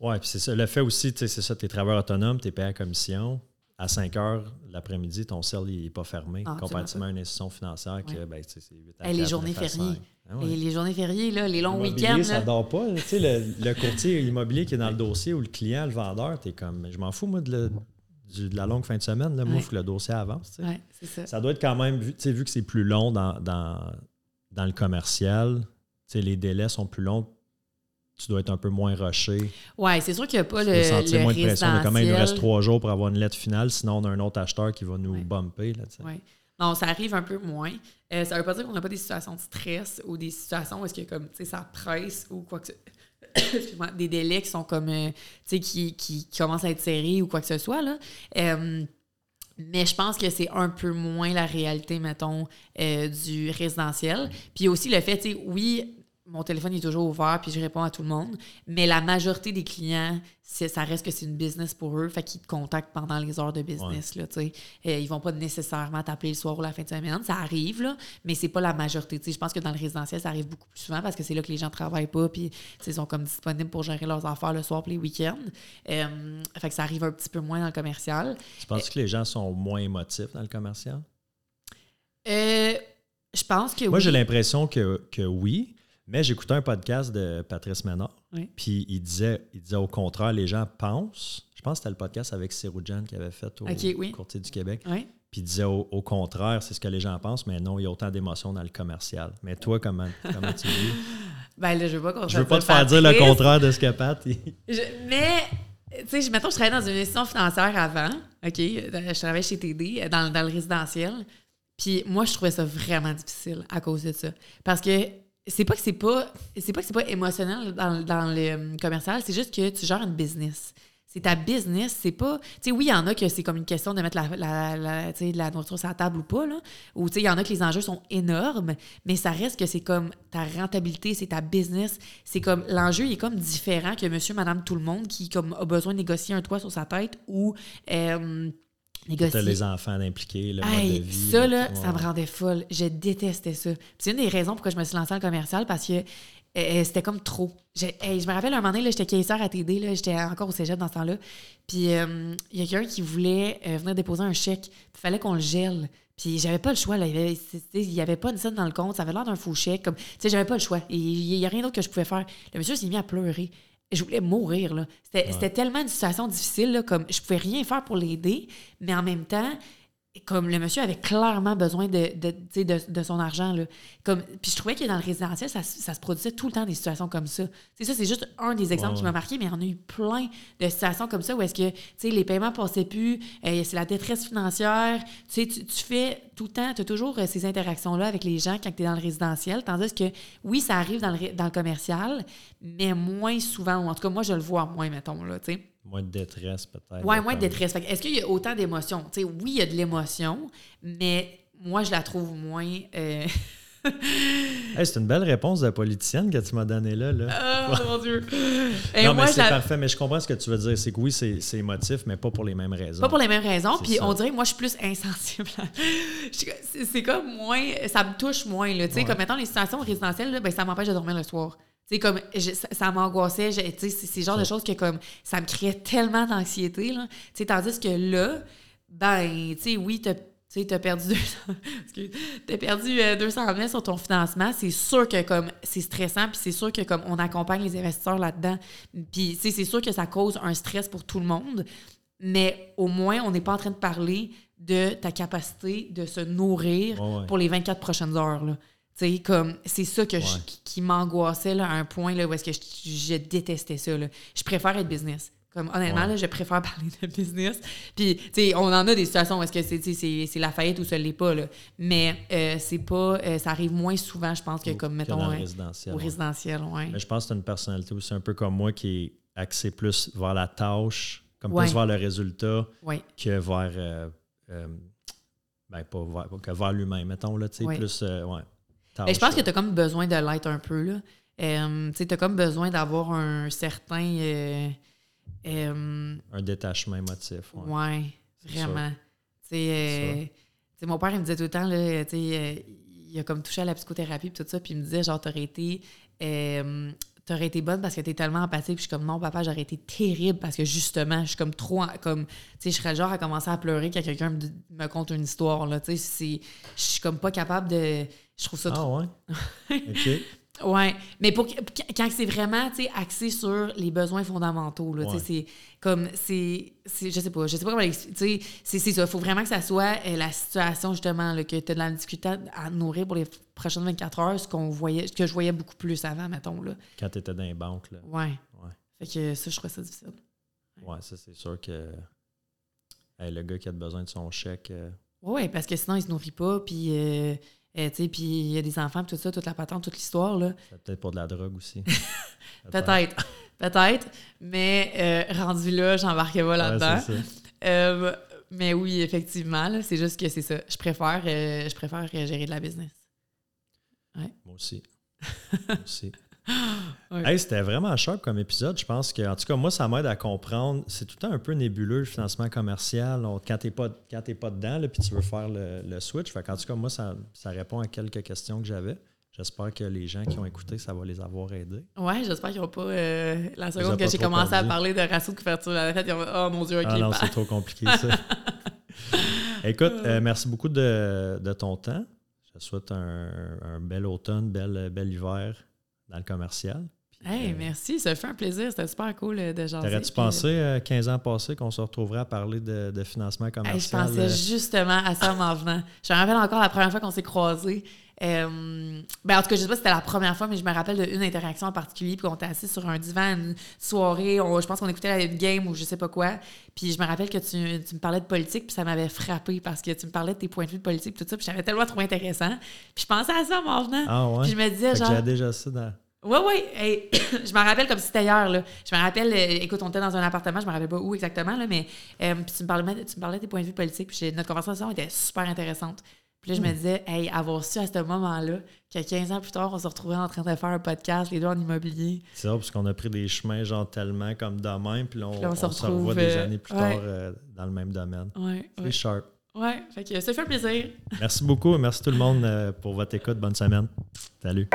Oui, puis c'est ça. Le fait aussi, c'est ça, tu es travailleur autonome, tu es payé à commission à 5 heures l'après-midi, ton cell n'est pas fermé, ah, comparativement à une institution financière que ben, c'est 8 à Les journées fériées. Ah les journées fériées, là, les longs week-ends. Ça ne dort pas. Tu sais, le, courtier immobilier qui est dans le dossier ou le client, le vendeur, tu es comme, je m'en fous, moi, de, la longue fin de semaine. Là, Moi, il faut que le dossier avance. ça. ça. doit être quand même, vu, vu que c'est plus long dans, dans, dans le commercial, les délais sont plus longs tu dois être un peu moins rushé. Oui, c'est sûr qu'il n'y a pas le. sentir moins de pression. Mais quand même, il nous reste trois jours pour avoir une lettre finale, sinon on a un autre acheteur qui va nous bumper. Oui. Non, ça arrive un peu moins. Euh, ça veut pas dire qu'on n'a pas des situations de stress ou des situations où est-ce que comme, ça presse ou quoi que ce des délais qui sont comme, euh, qui, qui, qui, commencent à être serrés ou quoi que ce soit. Là. Euh, mais je pense que c'est un peu moins la réalité, mettons, du résidentiel. Puis aussi le fait, tu sais, oui, mon téléphone est toujours ouvert puis je réponds à tout le monde. Mais la majorité des clients, ça reste que c'est une business pour eux, fait qu'ils te contactent pendant les heures de business. Là, euh, ils vont pas nécessairement t'appeler le soir ou la fin de semaine. Ça arrive, là, mais c'est pas la majorité. je pense que dans le résidentiel, ça arrive beaucoup plus souvent parce que c'est là que les gens travaillent pas puis ils sont comme disponibles pour gérer leurs affaires le soir et les week-ends. Euh, fait que ça arrive un petit peu moins dans le commercial. Tu penses que les gens sont moins émotifs dans le commercial? Euh, je pense que Moi, j'ai l'impression que, que oui. Mais j'écoutais un podcast de Patrice Ménard. Puis il disait, il disait au contraire, les gens pensent. Je pense que c'était le podcast avec Jan qui avait fait au Courtier du Québec. Puis il disait au, contraire, c'est ce que les gens pensent, mais non, il y a autant d'émotions dans le commercial. Mais toi, comment, comment tu dis? ben là, je veux pas Je veux pas te faire dire le contraire de ce que Pat. mais tu sais, mettons, je travaillais dans une institution financière avant. OK. Je travaillais chez TD, dans, dans le résidentiel. Puis moi, je trouvais ça vraiment difficile à cause de ça. Parce que c'est pas que c'est pas c'est pas c'est pas émotionnel dans, dans le euh, commercial, c'est juste que tu gères une business. C'est ta business, c'est pas. Tu sais, oui, il y en a que c'est comme une question de mettre la, la, la, la nourriture sur la table ou pas, là. Ou, tu sais, il y en a que les enjeux sont énormes, mais ça reste que c'est comme ta rentabilité, c'est ta business. C'est comme. L'enjeu, il est comme différent que monsieur, madame, tout le monde qui, comme, a besoin de négocier un toit sur sa tête ou. Euh, Négocier. les enfants impliqués, le mode de vie. Ça, là, ça me rendait folle. Je détestais ça. C'est une des raisons pourquoi je me suis lancée le commercial parce que euh, c'était comme trop. je me rappelle un moment donné, j'étais caissière à TD, j'étais encore au cégep dans ce temps-là. Puis euh, il y a quelqu'un qui voulait euh, venir déposer un chèque. Il fallait qu'on le gèle. Puis j'avais pas le choix. Là. Il n'y avait, pas une scène dans le compte. Ça avait l'air d'un faux chèque. Comme, j'avais pas le choix. Il n'y a rien d'autre que je pouvais faire. Le monsieur s'est mis à pleurer je voulais mourir. Là. C'était, tellement une situation difficile, là, comme je pouvais rien faire pour l'aider, mais en même temps, comme le monsieur avait clairement besoin de, de, de, de son argent. Là. Comme, puis je trouvais que dans le résidentiel, ça, ça, se produisait tout le temps des situations comme ça. C'est ça, c'est juste un des exemples qui m'a marqué, mais il y en a eu plein de situations comme ça où est-ce que les paiements passaient plus, euh, c'est la détresse financière. Tu, tu fais tout le temps, tu as toujours euh, ces interactions-là avec les gens quand tu es dans le résidentiel. Tandis que oui, ça arrive dans le, dans le commercial, mais moins souvent, ou en tout cas, moi, je le vois moins, mettons. Là, sais. Moins de détresse, peut-être. Oui, moins de détresse. Est-ce qu'il y a autant d'émotions? oui, il y a de l'émotion, mais moi, je la trouve moins. Euh, c'est une belle réponse de politicienne que tu m'as donnée là. là. Oh mon Dieu! non, mais c'est parfait. Mais je comprends ce que tu veux dire. C'est que oui, c'est émotif, mais pas pour les mêmes raisons. Pas pour les mêmes raisons. Puis on dirait que moi, je suis plus insensible. c'est comme moins. Ça me touche moins. Là. sais Comme mettons, les situations résidentielles, là, ben, ça m'empêche de dormir le soir c'est comme ça, m'angoissait c'est le genre de choses que comme ça me créait tellement d'anxiété là. Tandis que là ben tu sais oui t'as tu as perdu 200, as perdu 200 000 sur ton financement, c'est sûr que comme c'est stressant, puis c'est sûr que comme on accompagne les investisseurs là-dedans, puis c'est sûr que ça cause un stress pour tout le monde, mais au moins on n'est pas en train de parler de ta capacité de se nourrir pour les 24 prochaines heures. Là comme c'est ça que qui m'angoissait à un point là, où est-ce que je, détestais ça. Là. Je préfère être business. Comme honnêtement, là, je préfère parler de business. Puis, tu on en a des situations où est-ce que c'est, c'est, la faillite ou ça l'est pas, là. Mais euh, c'est pas. Euh, ça arrive moins souvent, je pense, que comme, mettons. Que résidentiel. Au résidentiel, ouais. Mais je pense que c'est une personnalité aussi un peu comme moi qui est axée plus vers la tâche, comme plus vers le résultat que vers. Euh, ben, pas vers, que vers l'humain, mettons, là, tu sais, plus. ouais je pense que tu as comme besoin de l'être un peu. Là. Euh, tu as comme besoin d'avoir un certain. Euh, euh, un détachement émotif. Oui, ouais, vraiment. mon père, il me disait tout le temps, là, il a comme touché à la psychothérapie et tout ça, puis il me disait, genre, t'aurais été t'aurais été bonne parce que t'es tellement empathique. Puis je suis comme, non, papa, j'aurais été terrible parce que justement, je suis comme trop. Comme, tu sais, je serais genre à commencer à pleurer quand quelqu'un me, me, conte une histoire. Là, tu sais, je suis comme pas capable de. Je trouve ça ah, trop. ouais? OK. Oui, mais pour, quand c'est vraiment axé sur les besoins fondamentaux, là, c'est comme, c'est, je sais pas, je sais pas comment l'expliquer, c'est ça, il faut vraiment que ça soit euh, la situation, justement, là, que tu as de la difficulté à nourrir pour les prochaines 24 heures, ce qu'on voyait, que je voyais beaucoup plus avant, mettons, là. Quand tu étais dans les banques, là. Ouais. ouais. Fait que ça, je trouvais ça difficile. Ouais, ça, c'est sûr que le gars qui a besoin de son chèque... Euh, oui, parce que sinon, il se nourrit pas, puis... Euh, puis il y a des enfants, tout ça, toute la patente, toute l'histoire. là. peut-être pour de la drogue aussi. peut-être. peut-être. Mais euh, rendu là, j'embarquais pas là-dedans. Euh, mais oui, effectivement, c'est juste que c'est ça. Je préfère, je préfère gérer de la business. Moi aussi. Moi aussi. c'était vraiment sharp comme épisode. Je pense que, en tout cas, moi, ça m'aide à comprendre. C'est tout le temps un peu nébuleux, le financement commercial. quand tu n'es pas, pas dedans, puis tu veux faire le, switch. Fait en tout cas, moi, ça, répond à quelques questions que j'avais. J'espère que les gens qui ont écouté, ça va les avoir aidés. Oui, j'espère qu'ils n'ont pas. Euh, la seconde que j'ai commencé à parler de ratio de couverture la ils ont Oh mon Dieu, ok. Ah non, c'est trop compliqué, ça. Écoute, euh, merci beaucoup de, ton temps. Je te souhaite un, bel automne, bel, bel hiver dans le commercial. hey, euh, merci, ça fait un plaisir. C'était super cool euh, de jaser. T'aurais-tu pensé, 15 euh, ans passés, qu'on se retrouverait à parler de, financement commercial? je pensais justement à ça en venant. Je me rappelle encore la première fois qu'on s'est croisés. Ben en tout cas, je sais pas si c'était la première fois, mais je me rappelle d'une interaction en particulier, puis on était assis sur un divan une soirée, je pense qu'on écoutait une game ou je sais pas quoi. Puis je me rappelle que tu, tu me parlais de politique, puis ça m'avait frappé parce que tu me parlais de tes points de vue de politique, tout ça, puis j'avais tellement trop intéressant. Puis je pensais à ça en venant. Ah ouais? Puis je me disais, genre. J'ai déjà ça dans. Oui, oui. je me rappelle comme si c'était hier. Là. Je me rappelle, euh, écoute, on était dans un appartement, je me rappelle pas où exactement, là, mais euh, puis tu me, parlais, tu me parlais des points de vue politiques, puis notre conversation était super intéressante. Puis là, je me disais, hey, avoir su à ce moment-là que 15 ans plus tard, on se retrouvait en train de faire un podcast, les deux en immobilier. C'est ça, parce qu'on a pris des chemins, genre, tellement comme demain, puis là, on, se, revoit des euh, années plus tard dans le même domaine. Ouais, C'est sharp. Ouais, fait que ça fait plaisir. Merci beaucoup et merci tout le monde pour votre écoute. Bonne semaine. Salut.